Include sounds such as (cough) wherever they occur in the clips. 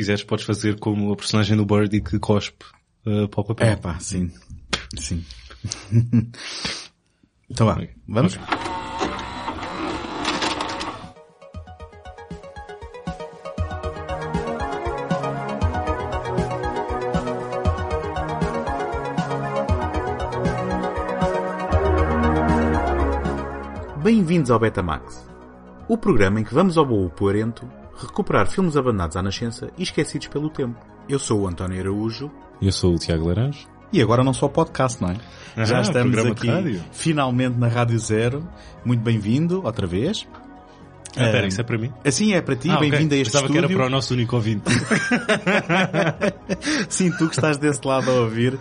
quiseres podes fazer como a personagem do Birdie que cospe uh, para o papel. É pá, sim. Sim. (laughs) então vá, vamos? Ok. Bem-vindos ao Betamax, o programa em que vamos ao bolo poerento recuperar filmes abandonados à nascença e esquecidos pelo tempo. Eu sou o António Araújo Eu sou o Tiago Laranjo. e agora não só podcast, não é? Ah, Já estamos aqui rádio. finalmente na Rádio Zero. Muito bem-vindo, outra vez. Ah, espera, Ah, isso é para mim? Assim é para ti, Ah, bem-vindo a este Pensava que era estúdio. para o nosso único ouvinte. (laughs) Sim, tu que estás desse lado a ouvir.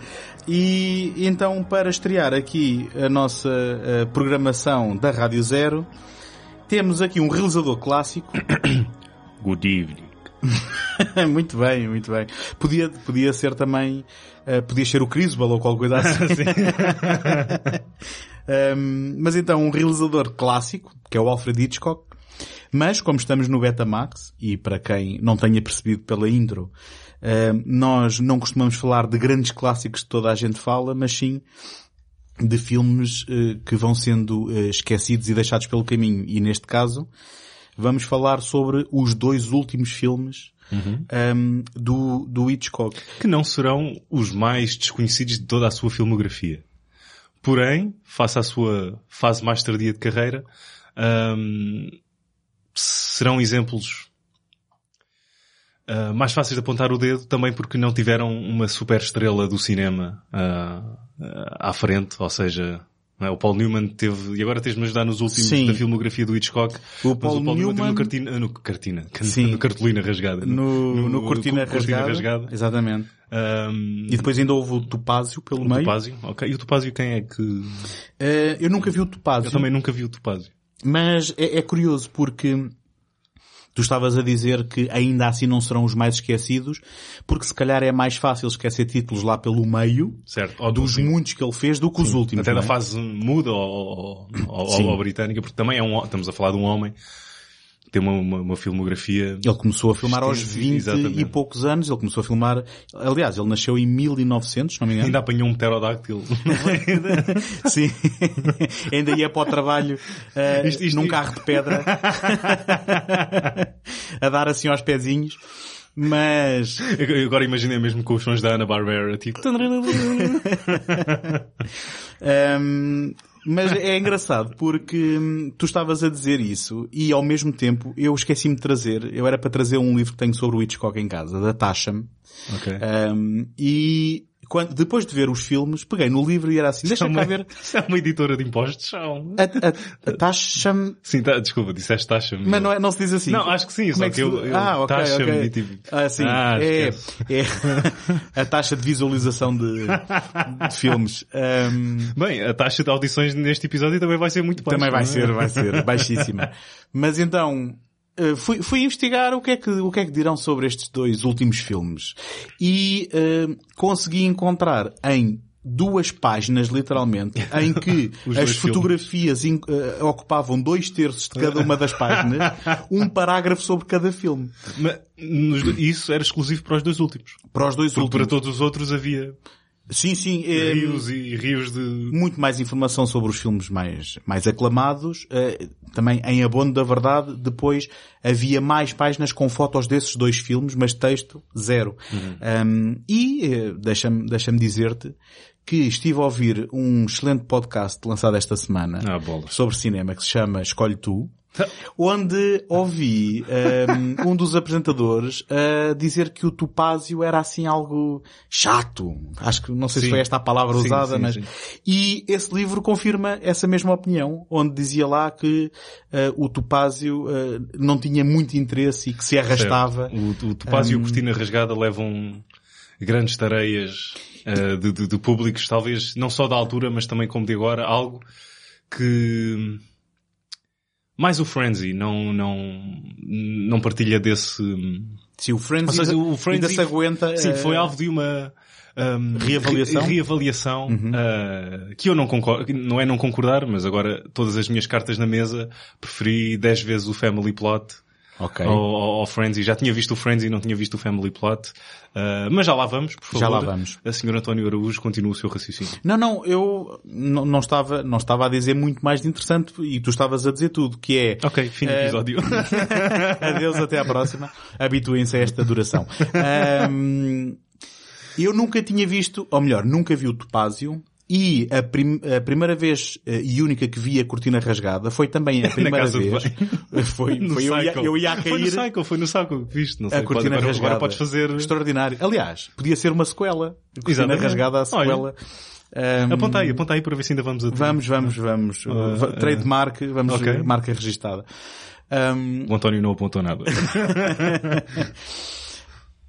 E então, para estrear aqui a nossa eh, programação da Rádio Zero, temos aqui um realizador clássico. Good evening. (laughs) muito bem, muito bem. Podia, podia ser também, eh, podia ser o Criswell ou qualquer coisa assim. (laughs) Um, (laughs) mas então, um realizador clássico, que é o Alfred Hitchcock, mas como estamos no Betamax, e para quem não tenha percebido pela intro, um, nós não costumamos falar de grandes clássicos que toda a gente fala, mas sim de filmes eh, que vão sendo eh, esquecidos e deixados pelo caminho. E neste caso, vamos falar sobre os dois últimos filmes um, do, do Hitchcock. Que não serão os mais desconhecidos de toda a sua filmografia. Porém, face à sua fase mais tardia de carreira, ahm, serão exemplos ah, mais fáceis de apontar o dedo, também porque não tiveram uma super estrela do cinema ah, ah, à frente, ou seja, é? o Paul Newman teve, e agora tens-me ajudar nos últimos Sim. da filmografia do Hitchcock, O Paul o Paul Newman, teve Newman- no Cartina, no Cartina, (laughs) Sim. no Cartolina Rasgada. No, no, Cortina, Cortina rasgada. Rasgada. Exatamente. Ahm, E depois ainda houve o Topázio pelo o meio. Topázio, ok. E o Topázio quem é que... Eh, eu nunca vi o Topázio. Eu também nunca vi o Topázio. Mas é, é curioso porque tu estavas a dizer que ainda assim não serão os mais esquecidos, porque se calhar é mais fácil esquecer títulos lá pelo meio Certo. Ou dos muitos que ele fez do que os últimos. Até da é? fase muda ou, ou, ou, ou britânica, porque também é um, estamos a falar de um homem tem uma, uma, uma filmografia... Ele começou a filmar aos Extenso, 20 exatamente. e poucos anos. Ele começou a filmar, aliás, ele nasceu em 1900, se não me engano. Ainda apanhou um pterodáctilo. (laughs) Sim. ainda ia para o trabalho eh, Isto- isto- num isto- carro de pedra (laughs) a dar assim aos pezinhos. Mas Eu Agora imaginei mesmo com os sons da Ana Barbera, tipo... (laughs) Hum, mas é engraçado porque hum, tu estavas a dizer isso e ao mesmo tempo eu esqueci-me de trazer, eu era para trazer um livro que tenho sobre o Hitchcock em casa, da Tasha-me. Ok. Hum, e quando, depois de ver os filmes, peguei no livro e era assim, deixa cá ver. (laughs) Isso é uma editora de impostos? A, Tasha-me, Sim, tá, desculpa, disseste taxa mas não, é, não se diz assim. Não, acho que sim, Como só é que se- eu- eu- ah, ok, taxa-me ok. e tipo- Ah, sim. Ah, é, esquece. é a taxa de visualização de, de filmes. Hum, Bem, a taxa de audições neste episódio também vai ser muito baixa. Também vai é? ser, vai ser, (laughs) baixíssima. Mas então, eh, fui, fui investigar o que, é que, o que é que dirão sobre estes dois últimos filmes. E eh, consegui encontrar em duas páginas, literalmente, (laughs) em que as fotografias in- eh, ocupavam dois terços de cada uma das páginas, (laughs) um parágrafo sobre cada filme. Mas nos- isso era exclusivo para os dois últimos. Para os dois Porque para últimos. todos os outros havia Sim, sim. eh, rios e rios de... muito mais informação sobre os filmes mais, mais aclamados. eh, também em abono da verdade, depois havia mais páginas com fotos desses dois filmes, mas texto zero. Um, e eh, deixa-me deixa dizer-te que estive a ouvir um excelente podcast lançado esta semana Ah, sobre cinema que se chama Escolhe Tu, (laughs) onde ouvi um, um dos apresentadores a dizer que o Topázio era assim algo chato. Acho que não sei se Sim. foi esta a palavra Sim, usada, sim, mas e esse livro confirma essa mesma opinião, onde dizia lá que eh, o Topázio eh, não tinha muito interesse e que se arrastava. O, o Topázio e o Cortina Rasgada levam grandes tareias de, de- de públicos, talvez não só da altura, mas também como de agora, algo que mais o Frenzy não, não, não partilha desse... Sim, o Frenzy, seja, o ainda Frenzy se aguenta. Sim, eh, foi alvo de uma um, Reavaliação? re- reavaliação uh, que eu não concordo, não é não concordar, mas agora todas as minhas cartas na mesa preferi 10 vezes o Family Plot Ok. ao, ao, e já tinha visto o Friends e não tinha visto o Family Plot. Uh, mas já lá vamos, por favor. Já lá vamos. A senhora António Araújo continua o seu raciocínio. Não, não, eu não, não estava, não estava a dizer muito mais de interessante e tu estavas a dizer tudo, que é... Ok, fim do Eh, episódio. (laughs) Adeus, até à próxima. Habituem-se a esta duração. (laughs) Ahm, eu nunca tinha visto, ou melhor, nunca vi o Topázio. E a, prim- a primeira vez eh, e única que vi a cortina rasgada foi também a (laughs) primeira vez. (laughs) Foi, No foi eu, ia, eu ia a Foi no cair Cycle, foi no Cycle, viste? Não sei, a cortina pode, agora, rasgada. agora podes fazer... Extraordinário. Aliás, podia ser uma sequela. A cortina Exatamente. rasgada, a sequela. Ahm, Aponta aí, aponta aí para ver se ainda vamos a Vamos, vamos, vamos. Va- Trademark, vamos, ok. marca registada. Ahm, O António não apontou nada.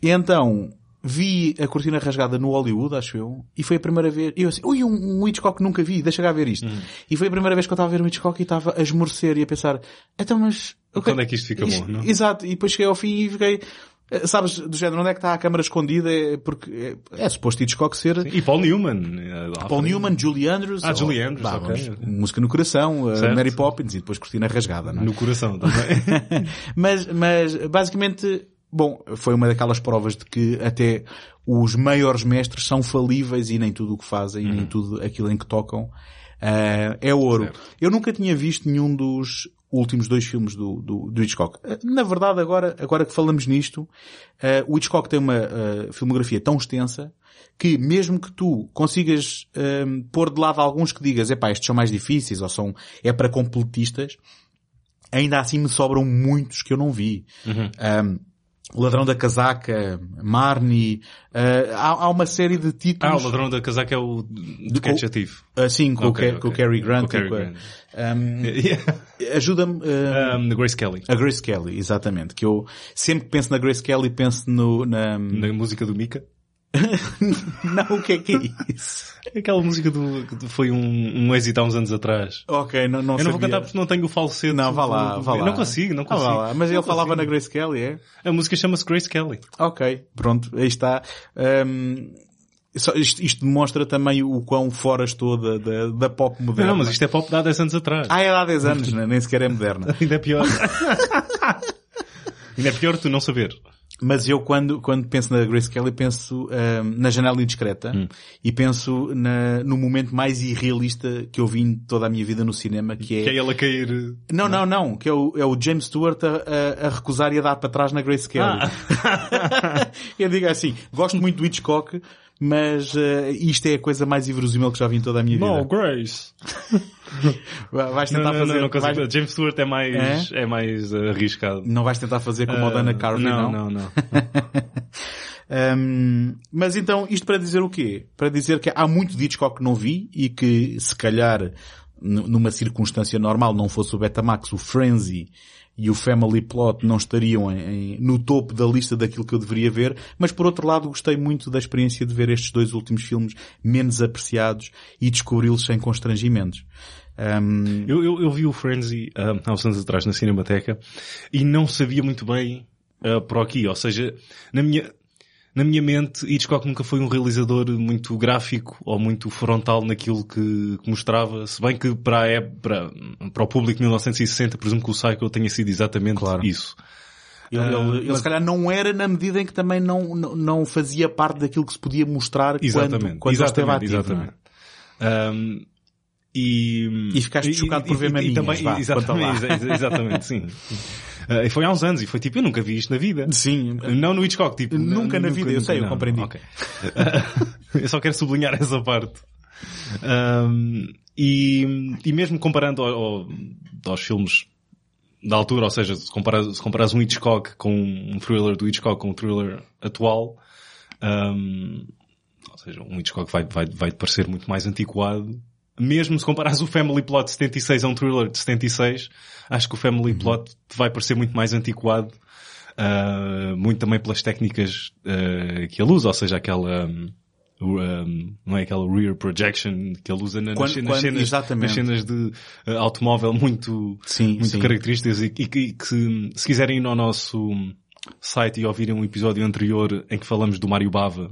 E (laughs) então, vi a cortina rasgada no Hollywood, acho eu, e foi a primeira vez, eu assim, ui, um, um Hitchcock que nunca vi, deixa cá ver isto. E foi a primeira vez que eu estava a ver um Hitchcock e estava a esmorecer e a pensar, então mas... ok, Quando é que isto fica bom, não? Exato, e depois cheguei ao fim e fiquei, eh, sabes, do género, onde é que está a câmara escondida? É porque é, é suposto Hitchcock ser E Paul Newman. eh, Paul. Newman, Julie Andrews. Ah, ou- Julie Andrews, vá, ok. vamos, Música no coração, eh, Certo. Mary Poppins e depois cortina rasgada, não é? No coração também. (laughs) mas, mas, basicamente, bom, foi uma daquelas provas de que até os maiores mestres são falíveis e nem tudo o que fazem, Uhum. nem tudo aquilo em que tocam, eh, é ouro. Certo. Eu nunca tinha visto nenhum dos últimos dois filmes do, do, do Hitchcock. Eh, Na verdade, agora, agora que falamos nisto, eh, o Hitchcock tem uma eh, filmografia tão extensa que mesmo que tu consigas eh, pôr de lado alguns que digas, epá, estes são mais difíceis ou são, é para completistas, ainda assim me sobram muitos que eu não vi. Um, o Ladrão da Casaca, Marnie, uh, há, há uma série de Ah, títulos. o ladrão da casaca é o de com- Catchativo. assim, com, Ok, o, Ca- com o. Cary Grant. Com o Cary a- Grant. Um, (laughs) Yeah. Ajuda-me, uh, Um, de Grace Kelly. a Grace Kelly, exatamente. Que eu sempre que penso na Grace Kelly penso no, na, Na música do Mika. (laughs) não, o que é que é isso? Aquela música do, que foi um, um êxito há uns anos atrás. Ok, não, não Eu não vou sabia. cantar porque não tenho o falsete. Não, vá lá, do- vá lá. Não consigo, não Ah, consigo. lá. Mas ele Não falava consigo. na Grace Kelly, é? A música chama-se Grace Kelly. Ok, pronto, aí está. Só- isto, isto demonstra também o quão fora estou da, da, da pop moderna. Não, mas isto é pop de há 10 anos atrás. Ah, é há 10 anos, né? nem sequer é moderna. (laughs) Ainda é pior. (laughs) Ainda é pior tu não saber. Mas eu quando, quando penso na Grace Kelly penso hum, na janela indiscreta Hum. e penso na, no momento mais irrealista que eu vi em toda a minha vida no cinema, que é... Que é ele a cair. Não, não, não, que é o, é o James Stewart a, a, a recusar e a dar para trás na Grace Kelly. Ah. (laughs) eu digo assim, gosto muito do Hitchcock, mas eh, isto é a coisa mais inverosímil que já vi em toda a minha vida. Grace. (laughs) Vai- Vais Não, tentar não, fazer... não, não consigo. vais- James Stewart é mais, é? mais uh, arriscado. não vais tentar fazer como o Dana Uh, Carvey, não, não? não, não. (laughs) Hum, mas então, isto para dizer o quê? Para dizer que há muito Hitchcock que não vi e que, se calhar, numa circunstância normal, não fosse o Betamax, o Frenzy e o Family Plot não estariam em- em- no topo da lista daquilo que eu deveria ver, mas por outro lado gostei muito da experiência de ver estes dois últimos filmes menos apreciados e descobri-los sem constrangimentos. Hum, Eu, eu, eu vi o Frenzy um, há uns anos atrás na Cinemateca e não sabia muito bem uh, por aqui. Ou seja, na minha, na minha mente, Hitchcock nunca foi um realizador muito gráfico ou muito frontal naquilo que, que mostrava. Se bem que para, a ép- para, para o público de 1960, presumo que o Psycho tenha sido exatamente Claro. isso. ele, ele- Ah, ele mas- se calhar não era na medida em que também não, não, não fazia parte daquilo que se podia mostrar Exatamente. quando, quando ele esteve exatamente, ativo. é? exatamente. Um, e, E ficaste chocado por ver e, maminhas, também, vá, exatamente, exatamente, sim. (laughs) Uh, e foi há uns anos e foi tipo, eu nunca vi isto na vida. Sim, Não no Hitchcock, tipo. Nunca na vida, eu sei, eu compreendi. ok. (laughs) eu só quero sublinhar essa parte. Um, e, e mesmo comparando ao- ao- aos filmes da altura, ou seja, se comparas, se comparas um Hitchcock com um thriller do Hitchcock com um thriller atual, um, ou seja, um Hitchcock vai, vai, vai parecer muito mais antiquado. Mesmo se comparares o Family Plot de 76 a um thriller de 76, acho que o Family Plot te vai parecer muito mais antiquado. Uh, muito também pelas técnicas uh, que ele usa, ou seja, aquela um, um, não é aquela rear projection que ele usa na- nas, Quando- cenas- quando- cenas, exatamente. nas cenas de uh, automóvel muito, Sim, muito sim. características e, e que, que se, se quiserem ir ao nosso site e ouvirem um episódio anterior em que falamos do Mario Bava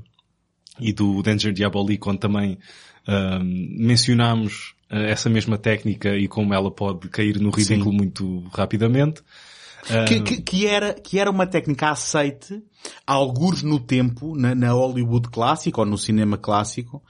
e do Danger Diabolique, onde também um, mencionámos uh, essa mesma técnica e como ela pode cair no ridículo Sim. muito rapidamente. Que, que, que era, que era uma técnica aceite, alguns no tempo, na, na Hollywood clássica ou no cinema clássico,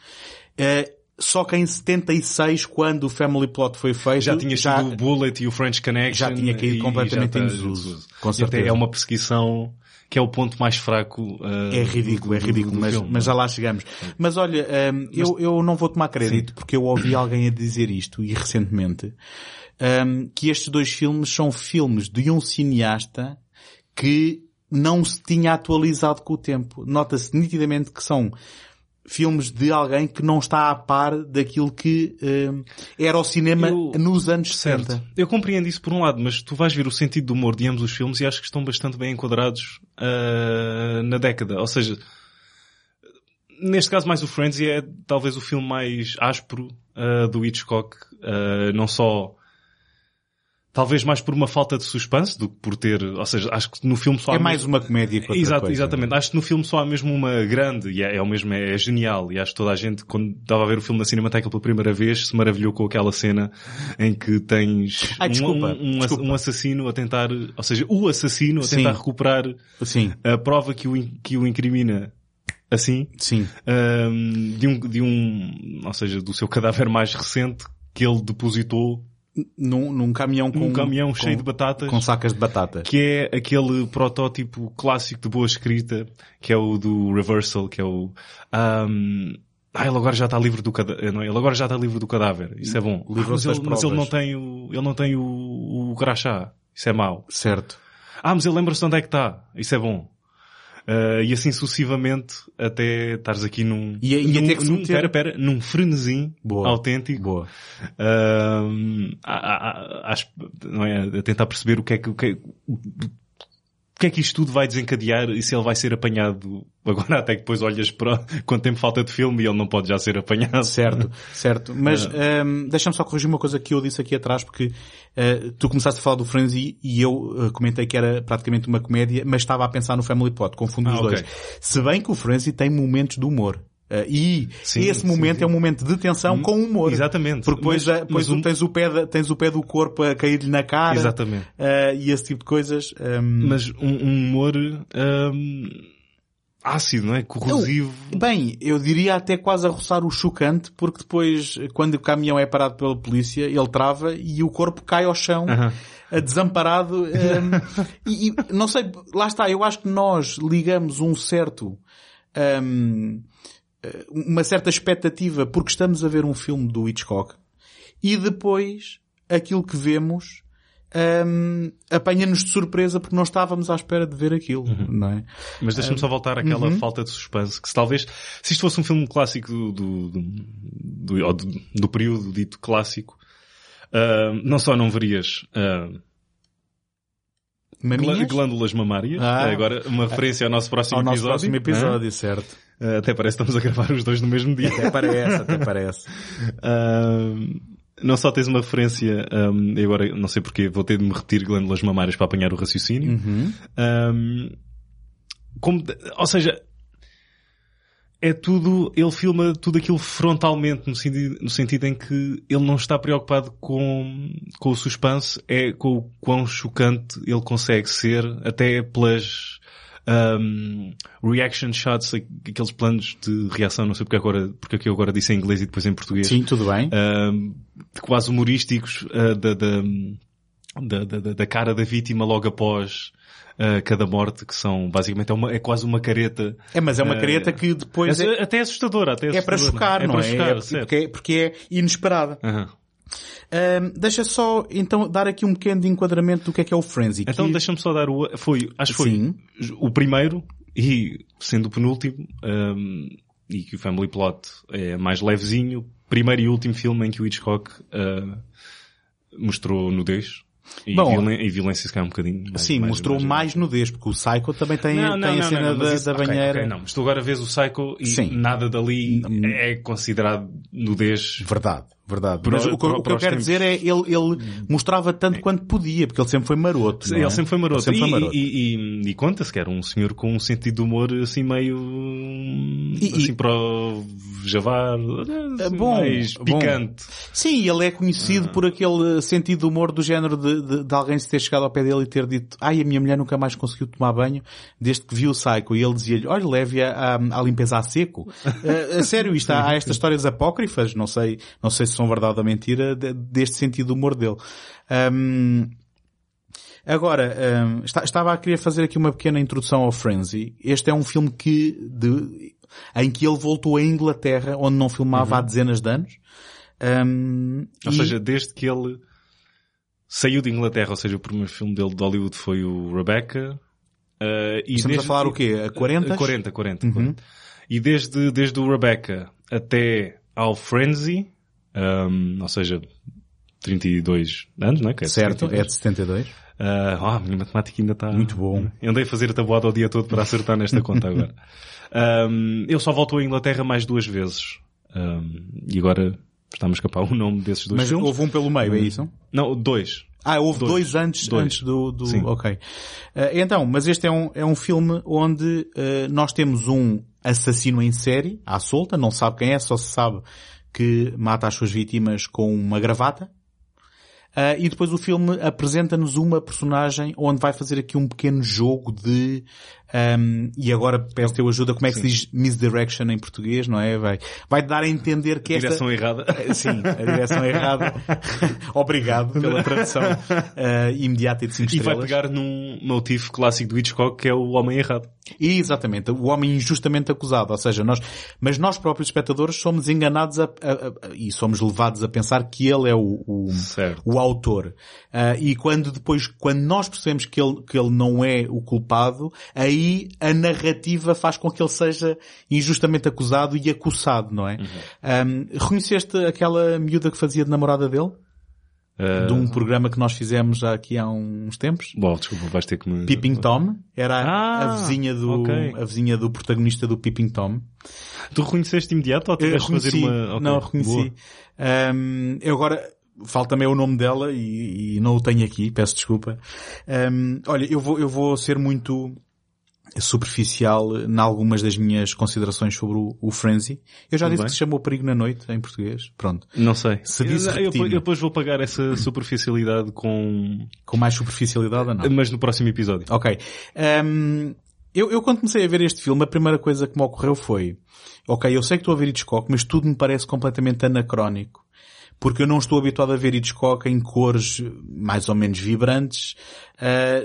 eh, só que em 76, quando o Family Plot foi feito, Já tinha sido o Bullet e o French Connection. já tinha caído completamente já em desuso. Com até certeza. é uma perseguição que é o ponto mais fraco. uh, É ridículo, é do- do- ridículo, mas, filme, mas não já é? lá chegamos. Mas olha, hum, eu, eu não vou tomar crédito porque eu ouvi alguém a dizer isto e recentemente hum, que estes dois filmes são filmes de um cineasta que não se tinha atualizado com o tempo. Nota-se nitidamente que são filmes de alguém que não está a par daquilo que hum, era o cinema Eu- nos anos Certo. 70. Eu compreendo isso por um lado, mas tu vais ver o sentido do humor de ambos os filmes e acho que estão bastante bem enquadrados uh, na década. Ou seja, neste caso mais o Frenzy é talvez o filme mais áspero uh, do Hitchcock. Uh, não só talvez mais por uma falta de suspense do que por ter, ou seja, acho que no filme só É há mais uma comédia que outra Exato, coisa. exatamente. Acho que no filme só há mesmo uma grande, e é, é o mesmo, é, genial. E acho que toda a gente, quando estava a ver o filme na Cinemateca pela primeira vez, se maravilhou com aquela cena em que tens Ai, um- desculpa, um, um, desculpa. um assassino a tentar, ou seja, o assassino a Sim. tentar recuperar Sim, a prova que o, que o incrimina assim, sim. ahm, de um, de um, ou seja, do seu cadáver mais recente que ele depositou Num, num caminhão com... num caminhão com- cheio de batatas. Com sacas de batata. que é aquele protótipo clássico de boa escrita, que é o do Reversal, que é o... Um, ah, ele agora já está livre do cadáver. Não, é? ele agora já está livre do cadáver. Isso é bom. Ah, mas, ele, mas ele não tem o, ele não tem o, o crachá. Isso é mau. Certo. Ah, mas ele lembra-se de onde é que está. Isso é bom. Ah, e assim sucessivamente até estares aqui num... E- e num, até que num, meter- pera, pera, num frenesim Boa. autêntico. Boa. Ahm, a- a- a- não é, a tentar perceber o que é que, o que é, o que é que isto tudo vai desencadear e se ele vai ser apanhado (laughs) agora até que depois olhas para quanto tempo falta de filme e ele não pode já ser apanhado. Certo, certo. Mas hum, deixa-me só corrigir uma coisa que eu disse aqui atrás, porque uh, tu começaste a falar do Frenzy e eu uh, comentei que era praticamente uma comédia, mas estava a pensar no Family Plot, confundo Ah, os ok. dois. Se bem que o Frenzy tem momentos de humor. Uh, e Sim, esse sim, momento sim. é um momento de tensão com humor. Exatamente. Porque depois, Mas- uh, depois mas um- tens, o pé tens o pé do corpo a cair-lhe na cara. Exatamente. uh, e esse tipo de coisas. um, Mas um, um humor ahm, ácido, não é? Corrosivo. Bem, eu diria até quase a roçar o chocante, porque depois, quando o caminhão é parado pela polícia, ele trava e o corpo cai ao chão, Aham. eh, desamparado. eh, (laughs) e, e, não sei, lá está, eu acho que nós ligamos um certo, ehm, eh, uma certa expectativa porque estamos a ver um filme do Hitchcock e depois aquilo que vemos ehm, apanha-nos de surpresa porque não estávamos à espera de ver aquilo, não é? Mas deixa-me só voltar àquela Uhum. falta de suspense, que se talvez, se isto fosse um filme clássico do, do, do, do, do- do período dito clássico, ah, não só não verias glá- Maminhas? glândulas mamárias, Ah. agora uma referência ao nosso próximo Ao nosso episódio. próximo episódio, certo. Ah, até parece que estamos a gravar os dois no mesmo dia. Até parece, até parece. (laughs) Ahm, não só tens uma referência, e agora não sei porquê, vou ter de me repetir glândulas mamárias para apanhar o raciocínio. Uhum. Ahm, como, ou seja, é tudo, ele filma tudo aquilo frontalmente no sentido, no sentido em que ele não está preocupado com, com o suspense, é com o quão chocante ele consegue ser, até pelas ahm, reaction shots, aqueles planos de reação, não sei porque agora, porque aqui eu agora disse em inglês e depois em português. Sim, tudo bem. Ahm, quase humorísticos ah, da, da, da, da, da cara da vítima logo após ah, cada morte, que são basicamente é, uma, é quase uma careta. É, mas é uma ah, careta que depois é, é, até assustadora, até é para assustadora. chocar, não para é? chocar, É porque, é, porque é inesperada. Ahm, deixa só, então, dar aqui um pequeno enquadramento do que é que é o Frenzy. Então que- deixa-me só dar o, foi, acho que foi Sim. o primeiro e sendo o penúltimo, ahm, e que o Family Plot é mais levezinho, primeiro e último filme em que o Hitchcock ah, mostrou nudez. E, Bom, violen- e violência se calhar um bocadinho. mais- Sim, mostrou mais- mais nudez, porque o Psycho também tem, Não, não, tem a não, cena não, da, isso- da banheira. ok, não, mas tu agora vês o Psycho e Sim. nada dali é considerado nudez. Verdade, verdade. Mas o, que- o que eu quero dizer é ele, ele mostrava tanto quanto podia, porque ele sempre foi maroto. não é? Ele sempre foi maroto. Sempre foi E- maroto. E, e- e conta-se que era um senhor com um sentido de humor assim meio... E- assim e- para o javar, É bom, mais bom. picante. Sim, ele é conhecido por aquele sentido de humor do género de, de, de alguém se ter chegado ao pé dele e ter dito ai, a minha mulher nunca mais conseguiu tomar banho desde que viu o Psycho. E ele dizia-lhe, olha, leve-a à, à limpeza a seco. (laughs) Eh, a sério, isto há, há estas histórias apócrifas, não sei, não sei se são verdade ou mentira, de- deste sentido de humor dele. Ahm, Agora, hum, esta- estava a querer fazer aqui uma pequena introdução ao Frenzy. Este é um filme que, de- em que ele voltou à Inglaterra, onde não filmava há dezenas de anos. Hum, Ou e- seja, desde que ele saiu de Inglaterra, ou seja, o primeiro filme dele de Hollywood foi o Rebecca. eh, e Estamos a falar o quê? A 40? 40, 40. Uhum. 40. E desde, desde o Rebecca até ao Frenzy, um, ou seja, 32 anos, não é? Que é certo, 32. é de 72. Ah, ah, a minha matemática ainda está... Muito bom. Andei a fazer a tabuada o dia todo para acertar nesta conta (laughs) agora. Um, ele só voltou à Inglaterra mais duas vezes. Um, e agora está-me a escapar o nome desses dois Mas filmes. houve um pelo meio, é isso? Não, dois. Ah, houve dois, Dois. antes, Dois. antes do, do Sim. ok. Eh, então, mas este é um, é um filme onde eh, nós temos um assassino em série, à solta, não sabe quem é, só se sabe que mata as suas vítimas com uma gravata. Ah, e depois o filme apresenta-nos uma personagem onde vai fazer aqui um pequeno jogo de, ahm, e agora peço teu ajuda, como é que se diz misdirection em português, não é? Vai, vai dar a entender que esta... Direção errada. (laughs) Sim, a direção errada. (laughs) Obrigado pela tradução eh, imediata e de 5 E vai estrelas. pegar num motivo clássico do Hitchcock que é o homem errado. E, exatamente, o homem injustamente acusado. Ou seja, nós, mas nós próprios espectadores somos enganados a- a- a- e somos levados a pensar que ele é o, o, o autor. Ah, e quando depois, quando nós percebemos que ele, que ele não é o culpado, aí a narrativa faz com que ele seja injustamente acusado e acusado, não é? Ahm, reconheceste aquela miúda que fazia de namorada dele? Uh, de um programa que nós fizemos já aqui há uns tempos. Bom, desculpa, vais ter que me... Peeping Tom era a- a Ah, vizinha do ok. a vizinha do protagonista do Peeping Tom. Tu reconheceste imediato ou tiveste de fazer uma... Ok, não reconheci. Ahm, eu agora falta-me o nome dela e, e não o tenho aqui, peço desculpa. Ahm, olha, eu vou eu vou ser muito superficial em algumas das minhas considerações sobre o, o Frenzy. Eu já Tudo disse bem. que se chamou Perigo na Noite em português. Pronto. Não sei. Se disse eu, eu, eu depois vou pagar essa superficialidade com... Com mais superficialidade ou não? Mas no próximo episódio. Ok. Ahm, eu, eu quando comecei a ver este filme, a primeira coisa que me ocorreu foi, ok, eu sei que estou a ver Hitchcock, mas tudo me parece completamente anacrónico. Porque eu não estou habituado a ver Hitchcock em cores mais ou menos vibrantes, ah,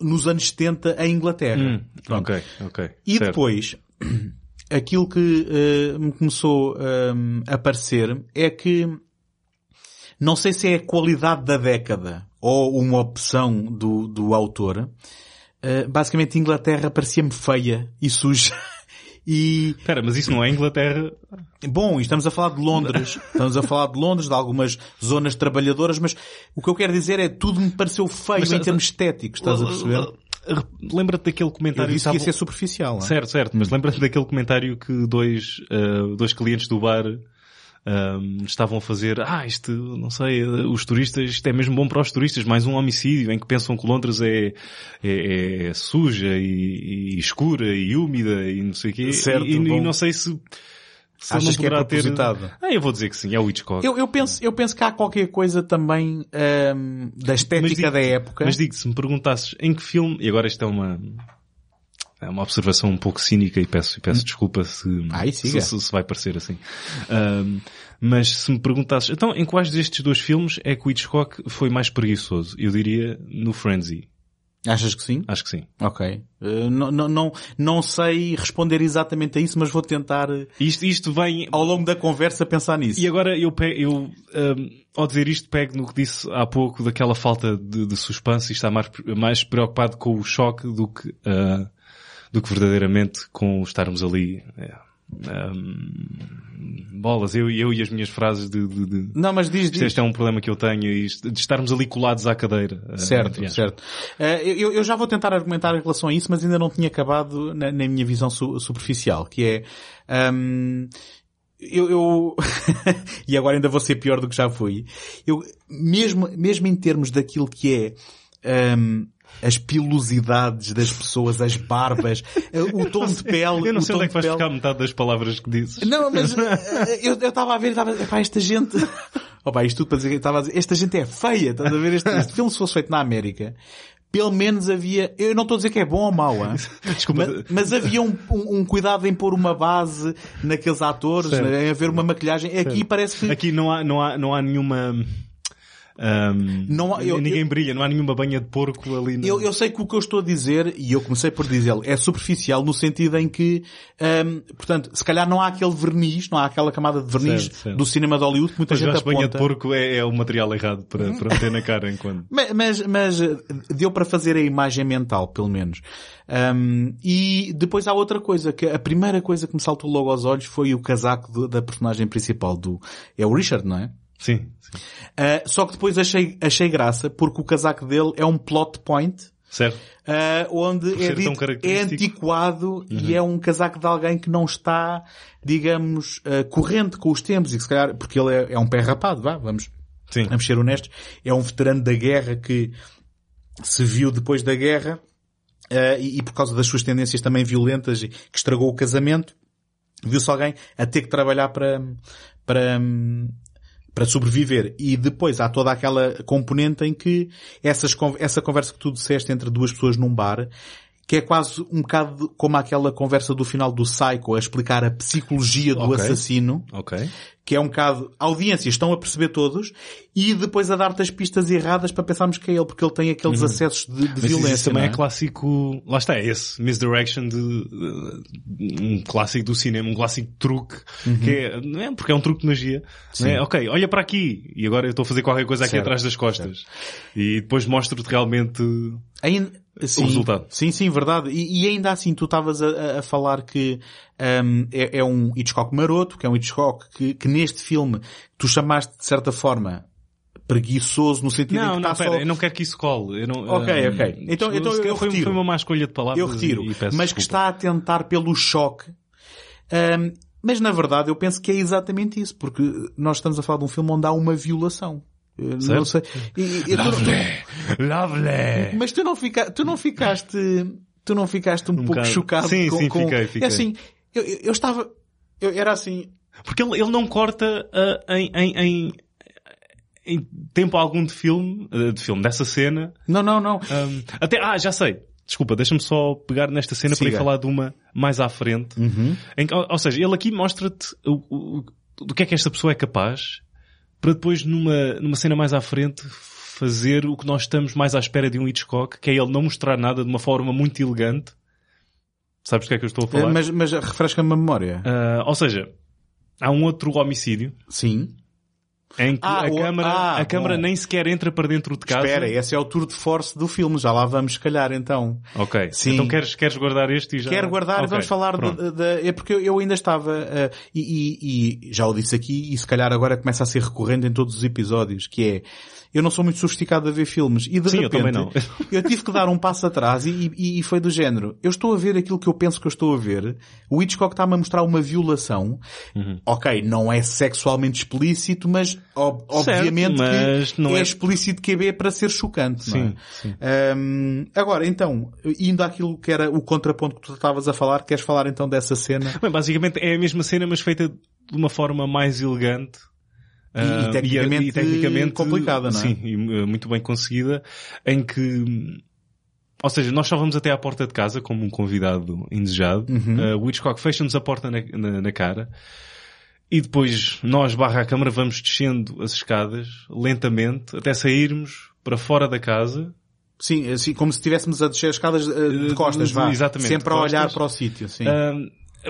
nos anos 70 em Inglaterra. Hum, ok, ok. E certo. depois, (clears throat) aquilo que eh, me começou hum, a parecer é que não sei se é a qualidade da década ou uma opção do, do autor. eh, basicamente, Inglaterra parecia-me feia e suja. (laughs) E, Espera, mas isso não é Inglaterra? bom, e estamos a falar de Londres. (laughs) Estamos a falar de Londres, de algumas zonas trabalhadoras, mas o que eu quero dizer é tudo me pareceu feio Mas, em uh, termos estéticos, estás a perceber? Lembra-te daquele Eu comentário... disse que ia estavam- ser superficial. é? Certo, certo, mas lembra-te daquele comentário que dois, uh, dois clientes do bar um, estavam a fazer, ah, isto, não sei, os turistas, isto é mesmo bom para os turistas, mais um homicídio em que pensam que Londres é, é, é suja e, e escura e úmida e não sei o quê. Certo, e, e não sei se, se Achas não que é poderá ter... Ah, eu vou dizer que sim, é o Hitchcock. Eu, eu penso, eu penso que há qualquer coisa também hum, da estética digo- da época. Mas digo, se me perguntasses em que filme, e agora isto é uma, é uma observação um pouco cínica e peço, peço desculpa se, Ai, se, se, se vai parecer assim. Ahm, mas se me perguntasses, então em quais destes dois filmes é que o Hitchcock foi mais preguiçoso? Eu diria no Frenzy. Achas que sim? Acho que sim. Ok. Uh, não, não, não, sei responder exatamente a isso, mas vou tentar uh, Isto, isto vem, ao longo da conversa pensar nisso. E agora eu, pe- eu ahm, ao dizer isto, pego no que disse há pouco daquela falta de, de suspense e está mais, mais preocupado com o choque do que, ah, do que verdadeiramente com estarmos ali. é, ahm, bolas, eu, eu e as minhas frases de, de, de- Não, mas diz, diz. este é um problema que eu tenho e de estarmos ali colados à cadeira. ah, Certo, certo. Uh, eu, eu já vou tentar argumentar em relação a isso, mas ainda não tinha acabado na, na minha visão su- superficial, que é, um, eu, eu (laughs) e agora ainda vou ser pior do que já fui. Eu, mesmo, mesmo em termos daquilo que é, um, as pilosidades das pessoas, as barbas, (laughs) o tom de pele. Eu não sei onde é que vais pele. ficar metade das palavras que dizes. Não, mas (laughs) eh, eu estava a ver, estava, esta gente, (laughs) opa, isto tudo para dizer que estava a dizer, esta gente é feia, estás a ver? Este, este filme se fosse feito na América, pelo menos havia, eu não estou a dizer que é bom ou mau? Desculpa. mas, mas havia um, um- um cuidado em pôr uma base naqueles atores, Certo. em haver uma maquilhagem. Aqui parece que Aqui não há, não há, não há nenhuma... ahm, Não há- eu- ninguém brilha, não há nenhuma banha de porco ali. no- Eu, eu sei que o que eu estou a dizer, e eu comecei por dizê-lo, é superficial no sentido em que, hum, portanto, se calhar não há aquele verniz, não há aquela camada de verniz Certo, certo. do cinema de Hollywood que muita Mas eu gente que banha de aponta. porco é, é o material errado para, para meter na cara enquanto... (laughs) Ma- Mas, mas eh, deu para fazer a imagem mental, pelo menos. Hum, e depois há outra coisa, que a primeira coisa que me saltou logo aos olhos foi o casaco da personagem principal do, é o Richard, não é? Sim, sim. Ah, só que depois achei, achei graça porque o casaco dele é um plot point Certo? Uh, onde é, dito, é antiquado e é um casaco de alguém que não está, digamos, uh, corrente com os tempos e que se calhar, porque ele é, é um pé rapado, vá, vamos, Sim. vamos ser honestos, é um veterano da guerra que se viu depois da guerra uh, e, e por causa das suas tendências também violentas e que estragou o casamento, viu-se alguém a ter que trabalhar para, para, para sobreviver. E depois há toda aquela componente em que essas, essa conversa que tu disseste entre duas pessoas num bar, que é quase um bocado como aquela conversa do final do Psycho a explicar a psicologia do Ok. assassino, Ok. que é um bocado, audiências estão a perceber todos, e depois a dar-te as pistas erradas para pensarmos que é ele, porque ele tem aqueles acessos de, de Uhum. Violência. isso também não é? clássico, lá está, é esse misdirection de, um clássico do cinema, um clássico truque, Uhum. que é, não é? Porque é um truque de magia. Não é? Ok, olha para aqui, e agora eu estou a fazer qualquer coisa aqui Certo, atrás das costas. E depois mostro-te realmente, Ainda, sim, resultado. Sim, sim, verdade. E, e ainda assim, tu estavas a, a- falar que hum, é, é um Hitchcock maroto, que é um Hitchcock que, que neste filme tu chamaste de certa forma preguiçoso no sentido não, em que não, está pera, só... eu não quero que isso cole. Eu não, Ok, um, ok. Então- então eu foi, retiro. foi uma má escolha de palavras Eu retiro. e, e mas que desculpa. está a tentar pelo choque. Hum, mas na verdade eu penso que é exatamente isso, porque nós estamos a falar de um filme onde há uma violação. Eu Não sei. E- e- e tu- Lovely! Mas tu não, fica, tu não ficaste, tu não ficaste um, pouco bocado. chocado Sim, com, sim, com- fiquei, fiquei. É assim, eu, eu estava, eu era assim, Porque ele, ele não corta uh, em, em, em, em tempo algum de filme, uh, de filme, dessa cena, não, não, não. Um, até, ah, já sei. Desculpa, deixa-me só pegar nesta cena para ir Siga. falar de uma mais à frente. Em que- ou, ou seja, ele aqui mostra-te o, o- do que é que esta pessoa é capaz para depois numa, numa cena mais à frente fazer o que nós estamos mais à espera de um Hitchcock, que é ele não mostrar nada de uma forma muito elegante. Sabes do que é que eu estou a falar? Mas, mas refresca-me a memória. Ah, ou seja, há um outro homicídio Sim. Em que Ah, a o- câmara, ah, a câmara nem sequer entra para dentro de casa. Espera, esse é o tour de force do filme, já lá vamos se calhar então. Ok. Sim. Então queres, queres guardar este e já... Quero guardar, Ok, vamos falar de- é porque eu, ainda estava, eh, e, e- e já o disse aqui, e se calhar agora começa a ser recorrente em todos os episódios, que é, eu não sou muito sofisticado a ver filmes, e de Sim, eu repente, também não. (laughs) eu tive que dar um passo atrás e, e- e foi do género, eu estou a ver aquilo que eu penso que eu estou a ver, o Hitchcock está-me a mostrar uma violação, Uhum. ok, não é sexualmente explícito, mas ob- obviamente mas que não é, é- explícito que é para ser chocante, não é? Sim, sim. Hum, agora, então, indo àquilo que era o contraponto que tu estavas a falar, queres falar então dessa cena? Bem, basicamente é a mesma cena, mas feita de uma forma mais elegante. E- Ah, e tecnicamente complicada, não é? Sim, e uh, muito bem conseguida, em que, ou seja, nós só vamos até à porta de casa como um convidado indesejado. Uhum. Uh, o Hitchcock fecha-nos a porta na, na- na cara e depois nós barra a câmara vamos descendo as escadas lentamente até sairmos para fora da casa Sim, assim, como se estivéssemos a descer as escadas eh, de costas, de- vá. exatamente, Sempre a olhar para o sítio, sim. Ah,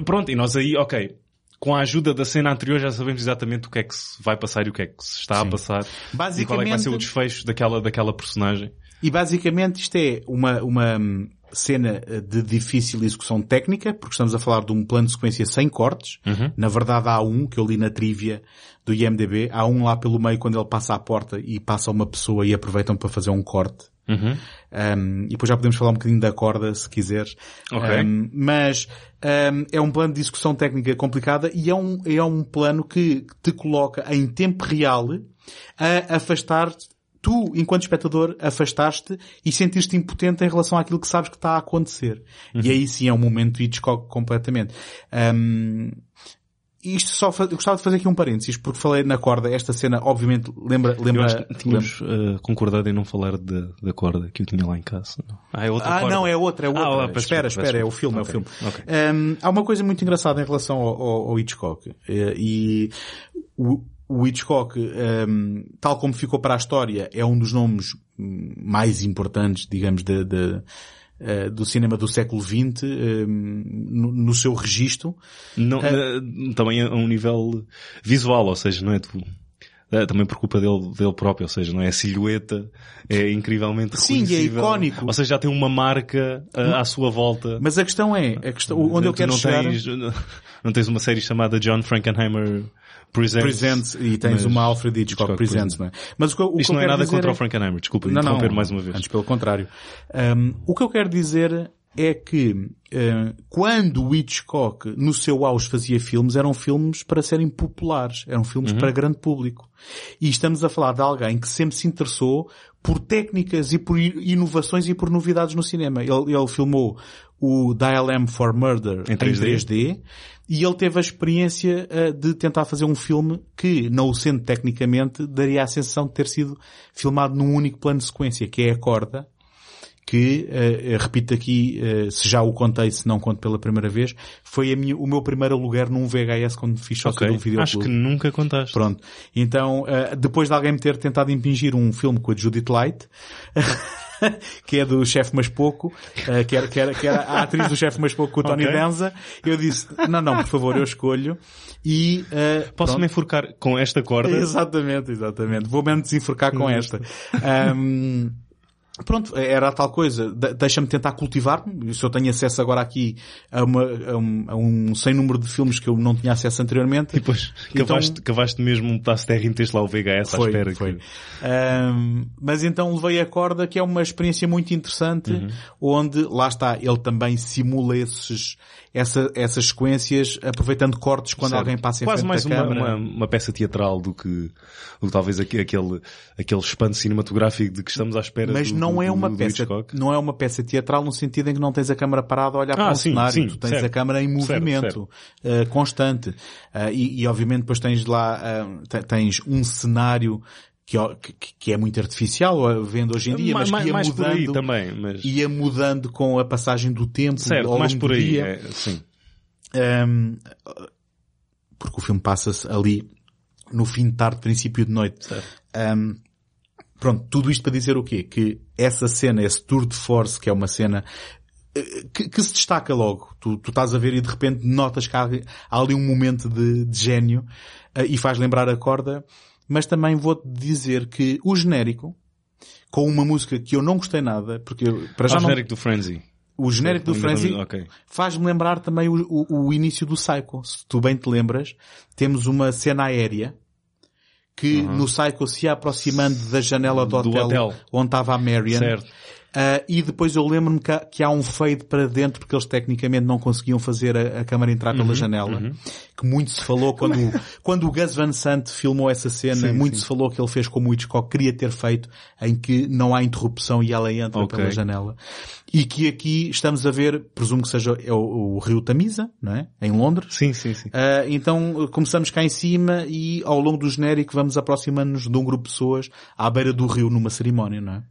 pronto, e nós aí, ok, com a ajuda da cena anterior já sabemos exatamente o que é que se vai passar e o que é que se está Sim. a passar. Basicamente- E qual é que vai ser o desfecho daquela, daquela personagem. E basicamente isto é uma, uma hum, cena eh, de difícil execução técnica, porque estamos a falar de um plano de sequência sem cortes. Uhum. Na verdade há um, que eu li na trivia do IMDB, há um lá pelo meio quando ele passa à porta e passa uma pessoa e aproveitam para fazer um corte. Uhum. Um, e depois já podemos falar um bocadinho da corda, se quiseres. Ok. Um, mas um, é um plano de execução técnica complicada e é um, é um plano que te coloca em tempo real a afastar tu, enquanto espectador, afastaste e sentiste impotente em relação àquilo que sabes que está a acontecer. E aí sim é um momento Hitchcock completamente. Um, isto só, fa- eu gostava de fazer aqui um parênteses, porque falei na corda, esta cena, obviamente, lembra, Eu lembra, acho que tínhamos uh, concordado em não falar da, da corda que eu tinha lá em casa. Não. Ah, é outra Ah, corda. não, é outra, é outra. Ah, espera, espera, é o peço filme, desculpa. é o filme. Ok, ok. Um, há uma coisa muito engraçada em relação ao, ao- ao Hitchcock. Eh, E o, o Hitchcock, um, tal como ficou para a história, é um dos nomes hum, mais importantes, digamos, de, eh, do cinema do século XX, um, no, no seu registro. Não, eh, também a um nível visual, ou seja, não é tu, eh, também por culpa dele, dele próprio, ou seja, não é a silhueta, é incrivelmente Sim, é icónico. Ou seja, já tem uma marca eh, à sua volta. Mas a questão é, a questão, onde eu quero não chegar... Tens, (laughs) não tens uma série chamada John Frankenheimer Presents. Presents, e tens mas- uma Alfred Hitchcock, Hitchcock Presents, não é? Mas o que, o Isto que não é nada contra é- o Frankenheimer, desculpa, Não, interromper não, mais uma vez. Antes pelo contrário. Um, o que eu quero dizer é que uh, quando o Hitchcock no seu auge fazia filmes, eram filmes para serem populares, eram filmes para grande público. E estamos a falar de alguém que sempre se interessou por técnicas e por inovações e por novidades no cinema. Ele, ele filmou o Dial M for Murder Em em 3D. 3D e ele teve a experiência uh, de tentar fazer um filme que, não o sendo tecnicamente, daria a sensação de ter sido filmado num único plano de sequência, que é a corda, que, eh, repito aqui, eh, se já o contei, se não conto pela primeira vez, foi a minha- o meu primeiro aluguer num VHS quando fiz sócio Ok, de um videoclube. acho que nunca contaste. Pronto. Então, eh, depois de alguém me ter tentado impingir um filme com a Judith Light, (laughs) que é do Chefe Mas Pouco, que, era, que, era, que era a atriz do Chefe Mas Pouco com o Tony Ok. Danza, eu disse, não, não, por favor, eu escolho. E, eh, Posso pronto. me enforcar com esta corda? Exatamente, exatamente. Vou mesmo desenforcar com esta. Ahm, pronto, era a tal coisa. De- Deixa-me tentar cultivar-me. Se eu tenho acesso agora aqui a, uma, a, um, a um sem número de filmes que eu não tinha acesso anteriormente. E depois Então- cavaste, cavaste mesmo um pedaço de terra e meteste lá o VHS à Foi, espera. foi. Que... Ahm, mas então levei a corda, que é uma experiência muito interessante, Uhum. onde, lá está, ele também simula esses, essa, essas sequências, aproveitando cortes quando Certo. alguém passa em Quase frente mais uma, câmara. uma, uma peça teatral do que, do talvez aqu- aquele, aquele espanto cinematográfico de que estamos à espera Mas do, não do- é uma peça, Hitchcock. não é uma peça teatral no sentido em que não tens a câmara parada a olhar Ah, para um sim, cenário. sim, tu tens certo. a câmara em Certo, movimento, eh, constante. Eh, e, e, obviamente depois tens lá, te- tens um cenário que, que, é muito artificial, vendo hoje em dia, Ma- mas ma- que ia mais por aí mudando, também, mas... ia mudando com a passagem do tempo Certo, ao mais por aí, dia. é, sim. Um, porque o filme passa-se ali no fim de tarde, princípio de noite. Um, pronto, tudo isto para dizer o quê? Que essa cena, esse tour de force, que é uma cena eh, que, que se destaca logo. Tu, tu estás a ver e de repente notas que há, há ali um momento de, de gênio eh, e faz lembrar a corda, mas também vou-te dizer que o genérico, com uma música que eu não gostei nada, porque eu, para já o não, genérico do Frenzy. o genérico do Frenzy faz-me lembrar também o, o- o início do Psycho. Se tu bem te lembras, temos uma cena aérea que no Psycho se ia aproximando da janela do, Do hotel, hotel. onde estava a Marion. Certo. Ah, e depois eu lembro-me que, há- que há um fade para dentro porque eles tecnicamente não conseguiam fazer a, a câmara entrar Uhum, pela janela. Que muito se falou quando, quando o Gus Van Sant filmou essa cena, Sim, muito sim. se falou que ele fez como o Hitchcock queria ter feito, em que não há interrupção e ela entra Ok. pela janela. E que aqui estamos a ver, presumo que seja é o, o Rio Tamisa, não é? Em Londres. Sim, sim, sim. Ah, então começamos cá em cima e ao longo do genérico vamos aproximando-nos de um grupo de pessoas à beira do rio numa cerimónia, não é?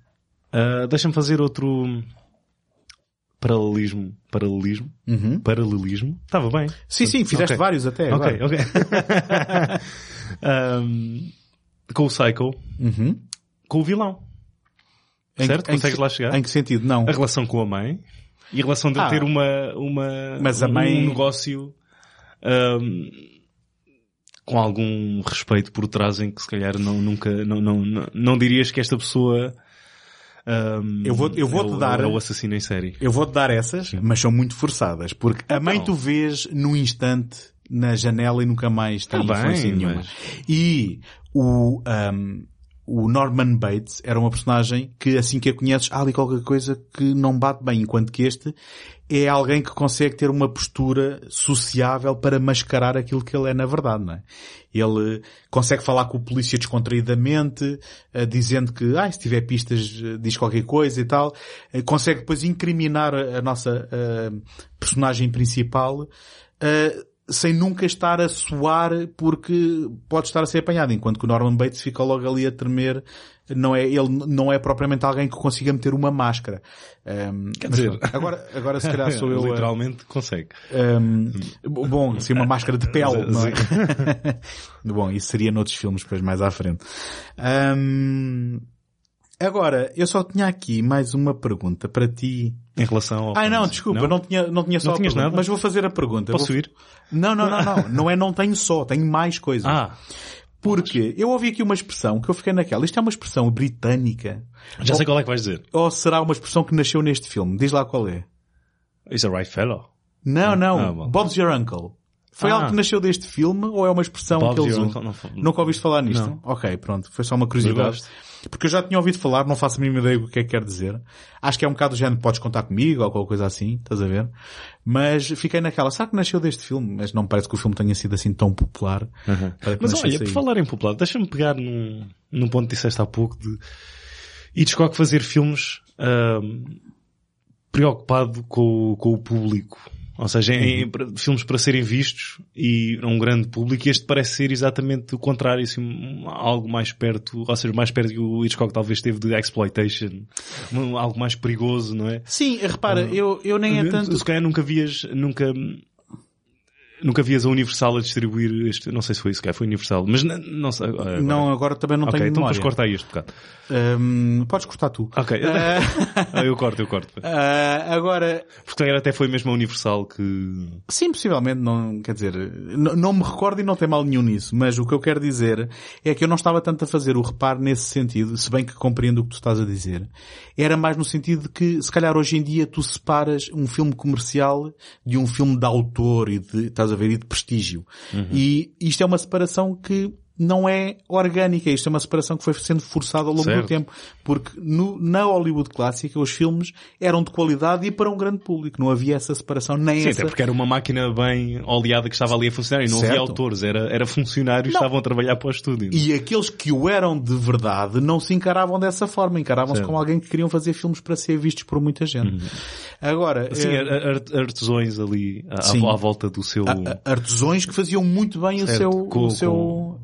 Ah, Deixa-me fazer outro paralelismo. Paralelismo? Uhum. Paralelismo? Estava bem. Sim, sim, fizeste Ok. vários até Ok, agora. ok. (laughs) Ahm, com o Psycho, Uhum. com o vilão. Em- certo? em Consegues que- lá chegar? Em que sentido? Não. A relação com a mãe e a relação de Ah. ter uma, uma, Mas a um mãe- negócio ahm, com algum respeito por trás em que se calhar não, nunca, não, não, não, não dirias que esta pessoa ahm, Eu vou- eu vou-te é o- dar- é o assassino em série. Eu vou-te dar essas, mas são muito forçadas, porque a mãe Então. tu vês num instante na janela e nunca mais tem Tá bem, influência nenhuma. mas- E o, ahm, o Norman Bates era uma personagem que assim que a conheces há ali qualquer coisa que não bate bem, enquanto que este é alguém que consegue ter uma postura sociável para mascarar aquilo que ele é na verdade, não é? Ele consegue falar com o polícia descontraídamente, uh, dizendo que, ah, se tiver pistas, uh, diz qualquer coisa e tal. Uh, consegue depois incriminar a, a nossa personagem principal, sem nunca estar a suar porque pode estar a ser apanhado, enquanto que o Norman Bates fica logo ali a tremer não é, ele não é propriamente alguém que consiga meter uma máscara. Um, Quer dizer, agora, agora se calhar sou (laughs) eu. Literalmente consegue. Um, bom, se uma máscara de pele, não é? (laughs) bom, isso seria noutros filmes depois mais à frente. Um, agora, eu só tinha aqui mais uma pergunta para ti. Em relação ao... Ah, não, desculpa, não, não tinha, não tinha só não tinhas nada? mas vou fazer a pergunta. Posso vou... ir? Não, não, não, não. (laughs) Não é não tenho só, tenho mais coisas. Ah. Porque eu ouvi aqui uma expressão que eu fiquei naquela. Isto é uma expressão britânica. Já sei qual é que vais dizer. Ou será uma expressão que nasceu neste filme? Diz lá qual é. Is a right fellow? Não, não. Ah, Bob's your uncle. Foi ah. algo que nasceu deste filme ou é uma expressão Bob's que eles usam? Nunca ouviste falar nisto? Não. Ok, pronto. Foi só uma curiosidade. Porque eu já tinha ouvido falar, não faço a mínima ideia do que é que quer dizer. Acho que é um bocado do género, podes contar comigo ou qualquer coisa assim, estás a ver? Mas fiquei naquela, será que nasceu deste filme? Mas não parece que o filme tenha sido assim tão popular. Uhum. Mas olha, por falar em popular, deixa-me pegar num, num ponto que disseste há pouco de Hitchcock fazer filmes preocupado com, com o público. Ou seja, em, em, filmes para serem vistos e a um grande público, e este parece ser exatamente o contrário, assim, algo mais perto, ou seja, mais perto que o Hitchcock talvez teve de exploitation, algo mais perigoso, não é? Sim, repara, eu, eu nem é tanto... Se calhar nunca vias, nunca, Nunca vias a Universal a distribuir este, não sei se foi isso, que foi Universal, mas não, não sei. Agora. Não, agora também não okay, tenho então memória. depois corta aí este bocado. Um, podes cortar tu. Ok. Uh... (laughs) eu corto, eu corto. Uh, (laughs) agora... Porque até foi mesmo a Universal que... Sim, possivelmente, não, quer dizer, não, não me recordo e não tem mal nenhum nisso, mas o que eu quero dizer é que eu não estava tanto a fazer o reparo nesse sentido, se bem que compreendo o que tu estás a dizer. Era mais no sentido de que, se calhar hoje em dia tu separas um filme comercial de um filme de autor e de, estás a ver, e de prestígio. Uhum. E isto é uma separação que não é orgânica. Isto é uma separação que foi sendo forçada ao longo certo. do tempo. Porque no, na Hollywood clássica os filmes eram de qualidade e para um grande público. Não havia essa separação, nem Sim, essa... até porque era uma máquina bem oleada que estava ali a funcionar e não Certo. havia autores. Era, era funcionários que estavam a trabalhar para o estúdio. E aqueles que o eram de verdade não se encaravam dessa forma. Encaravam-se como alguém que queriam fazer filmes para ser vistos por muita gente. Agora, Assim, ar- artesões ali à, à volta do seu... artesões que faziam muito bem o Certo. seu, Com- o seu,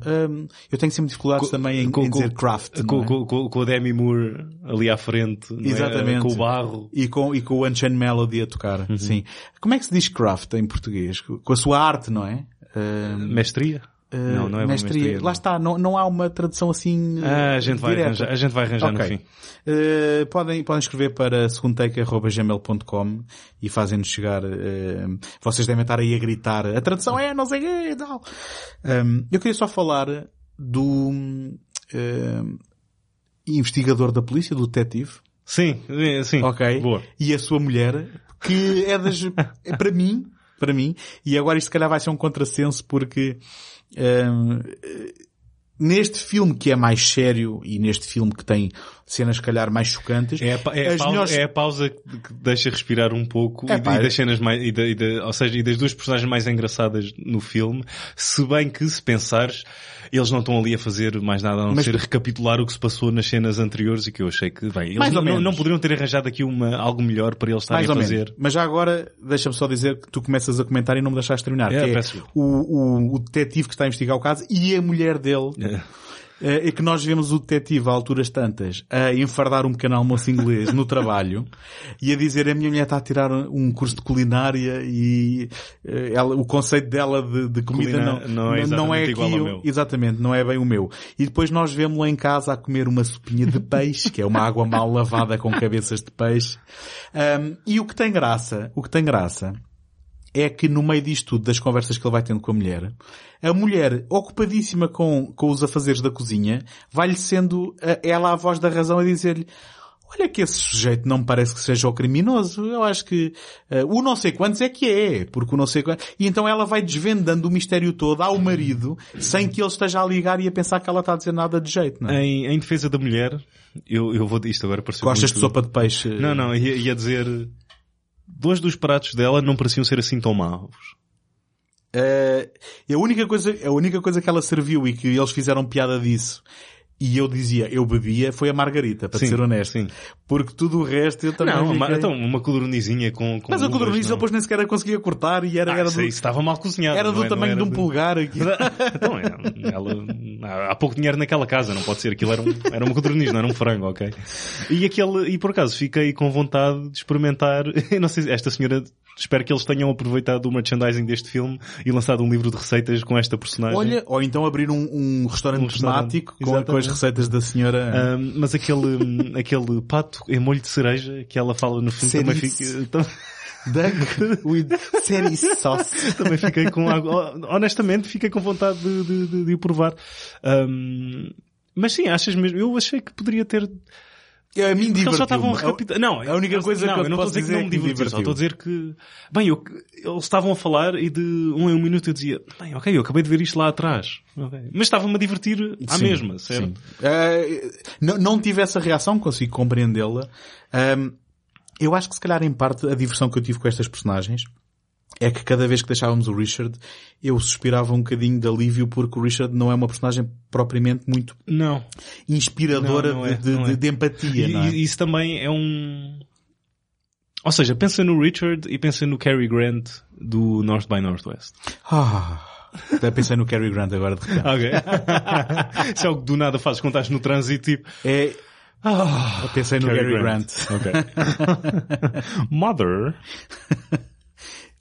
hum, eu tenho sempre dificuldades também em, com- em com- dizer craft. com, é? com, com, com a Demi Moore ali à frente. é? Exatamente. Com o barro. E com, e com o Unchained Melody a tocar. Uhum. Sim. Como é que se diz craft em português? Com a sua arte, não é? Hum, Mestria? Não, não é uma mestria. Lá está, não, não há uma tradução assim Ah, a gente vai direta. arranjar, a gente vai arranjar Ok. no fim. Uh, podem, podem escrever para segundotake.gmail.com e fazem-nos chegar, uh, vocês devem estar aí a gritar, a tradução é não sei o e tal. Um, eu queria só falar do um, investigador da polícia, do detetive, Sim, eh, sim. ok? Boa. E a sua mulher, que é das, é para mim, para mim, e agora isto se calhar vai ser um contrassenso porque, hum, neste filme que é mais sério e neste filme que tem cenas se calhar mais chocantes, É a, pa- é, a pausa, melhores- é a pausa que deixa respirar um pouco É e, pá, e é- das cenas mais, e da- e da- ou seja, e das duas personagens mais engraçadas no filme, se bem que se pensares, eles não estão ali a fazer mais nada a não Mas- ser recapitular o que se passou nas cenas anteriores e que eu achei que, bem, eles não, não, não poderiam ter arranjado aqui uma, algo melhor para eles estarem mais ou a fazer. menos. Mas já agora, deixa-me só dizer que tu começas a comentar e não me deixaste terminar. É, que é o, o, o detetive que está a investigar o caso e a mulher dele. É que nós vemos o detetive a alturas tantas a enfardar um pequeno almoço inglês no trabalho (laughs) e a dizer a minha mulher está a tirar um curso de culinária e eh, ela, o conceito dela de, de comida Culina- não, não é igual ao aquilo- meu. Exatamente, não é bem o meu. E depois nós vemos-lo em casa a comer uma sopinha de peixe, que é uma água mal lavada com cabeças de peixe. Ahm, e o que tem graça, o que tem graça, é que no meio disto tudo, das conversas que ele vai tendo com a mulher, a mulher, ocupadíssima com, com os afazeres da cozinha, vai-lhe sendo a- ela a voz da razão a dizer-lhe olha que esse sujeito não me parece que seja o criminoso. Eu acho que uh, o não sei quantos é que é, porque o não sei quantos... E então ela vai desvendando o mistério todo ao marido, sem que ele esteja a ligar e a pensar que ela está a dizer nada de jeito, não é? Em, em defesa da mulher, eu, eu vou isto agora pareceu Gostas muito... de sopa de peixe? Não, não, ia, ia dizer... Dois dos pratos dela não pareciam ser assim tão maus. Uh, a única coisa, a única coisa que ela serviu e que eles fizeram piada disso e eu dizia, eu bebia, foi a margarita, para Sim, ser honesto. sim. Porque tudo o resto eu também Não, fiquei- então, uma codornizinha com, com Mas a codorniz depois nem sequer a conseguia cortar e era, Ah, era do, estava mal cozinhado. era do é? Tamanho era de um pulgar aqui. (laughs) Então, é, ela, há pouco dinheiro naquela casa, não pode ser. Aquilo era, um, era uma codorniz, não era um frango, ok? E aquele, e por acaso fiquei com vontade de experimentar, (laughs) não sei, esta senhora, espero que eles tenham aproveitado o merchandising deste filme e lançado um livro de receitas com esta personagem. Olha, ou então abrir um, um restaurante Um restaurante, temático com, com as receitas da senhora. Ahm, mas aquele, (laughs) aquele pato em molho de cereja que ela fala no filme também fica, (laughs) Duck with cherry sauce. (laughs) também fiquei com água. Honestamente, fiquei com vontade de, de, de- de o provar. Ahm, mas sim, achas mesmo? Eu achei que poderia ter. A mim Porque eles só estavam divertiu-me. rápido. Não, a única coisa não, que eu eu não estou a dizer que não é me me divertiu, só divertiu. estou a dizer que, bem, eu, eles estavam a falar e de um em um minuto eu dizia, bem, ok, eu acabei de ver isto lá atrás. Ok. Mas estava-me a divertir à Sim, mesma, certo? Eh, não, não tive essa reação, consigo compreendê-la. Ahm, eu acho que se calhar em parte a diversão que eu tive com estas personagens é que cada vez que deixávamos o Richard, eu suspirava um bocadinho de alívio porque o Richard não é uma personagem propriamente muito Não. inspiradora Não, não é, de, de- é. de- empatia, E, é? isso também é um... Ou seja, pensa no Richard e pensa no Cary Grant do North by Northwest. Ah, até pensei no Cary Grant agora de repente. Ok. (laughs) Isso é o que do nada fazes quando estás no trânsito tipo... É, Ah, pensei no Cary Grant. Grant. ok. (laughs) Mother... (laughs)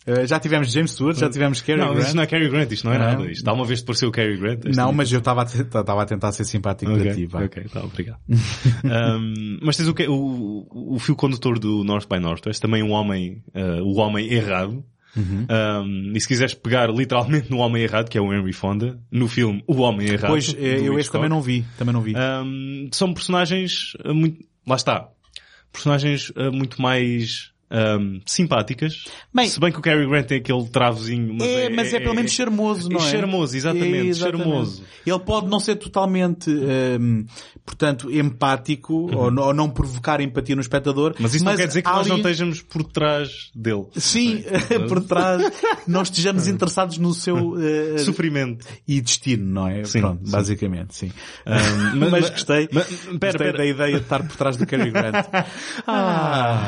Eh, já tivemos James Stewart, já tivemos Cary não, Grant. isto não é Cary Grant, isto não é Não. nada. Isto, alguma vez pareceu o Cary Grant? Não, mas eu estava a, tentar- estava a tentar ser simpático para ti, Ok, vá. ok, tá, obrigado. (laughs) Um, mas tens o, que, o, o fio condutor do North by Northwest, também um homem, uh, o homem errado. Uhum. Um, e se quiseres pegar literalmente no homem errado, que é o Henry Fonda, no filme O Homem Errado. Pois, eh, eu este também não vi, também não vi. um, são personagens muito, lá está, personagens muito mais um, simpáticas. Bem- se bem que o Cary Grant tem aquele travozinho, mas é, é, mas é, pelo menos charmoso, não é? charmoso, exatamente, É, charmoso. Ele pode não ser totalmente, hum, portanto, empático ou, não- ou não provocar empatia no espectador. Mas isso não quer dizer que nós não estejamos por trás dele. Sim, (laughs) por trás, não estejamos interessados no seu (laughs) eh, Sofrimento. e destino, não é? Sim, Pronto, sim. basicamente, sim. Um, (laughs) mas, mas- gostei, mas- gostei pera, pera. da ideia de estar por trás do Cary Grant. ah.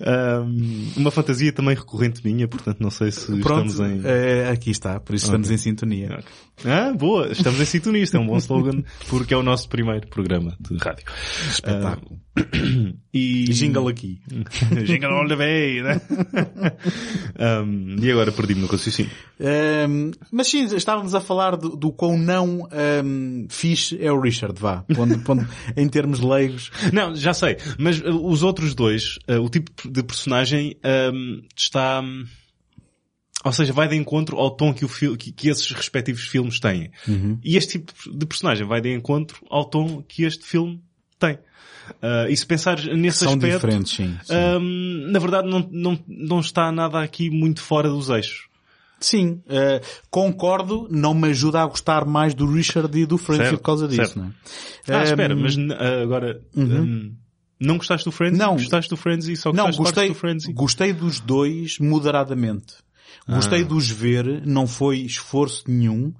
Um, uma fantasia também recorrente minha, portanto não sei se Pronto, estamos em... eh, aqui está, por isso estamos Ok. em sintonia. Ah, boa, estamos em sintonia, isto é um bom slogan, porque é o nosso primeiro programa de rádio. Espetáculo. E... Jingle aqui. (laughs) Jingle all the way, né? Um, e agora perdi-me no raciocínio. Um, mas sim, estávamos a falar do, do quão não um, fixe é o Richard, vá. Em termos leigos. Não, já sei. Mas uh, os outros dois, uh, o tipo de personagem um, está... um, Ou seja, vai de encontro ao tom que, o que, que esses respectivos filmes têm. E este tipo de personagem vai de encontro ao tom que este filme tem. Uh, e se pensar nesse São aspecto, diferentes, sim. sim. um, na verdade não, não, não está nada aqui muito fora dos eixos. Sim, uh, concordo, não me ajuda a gostar mais do Richard e do Certo, por causa disso, certo. não é? Ah, Um, espera, mas n- uh, agora... um, não gostaste do Friends? Não. Gostaste do Friends e só Não, gostei, do Friends? e- gostei dos dois moderadamente. Gostei de os ver, não foi esforço nenhum.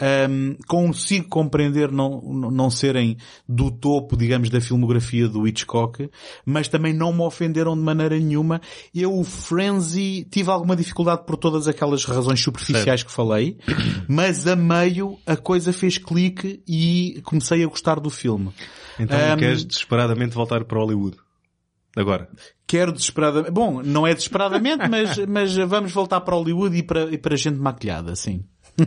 Ahm, consigo compreender não, não serem do topo, digamos, da filmografia do Hitchcock, mas também não me ofenderam de maneira nenhuma. Eu, o Frenzy, tive alguma dificuldade por todas aquelas razões superficiais que falei, mas a meio a coisa fez clique e comecei a gostar do filme. Então Um, queres desesperadamente voltar para Hollywood? Agora. Quero desesperadamente. Bom, não é desesperadamente, (laughs) mas, mas vamos voltar para Hollywood e para, e para gente maquilhada, sim. (laughs)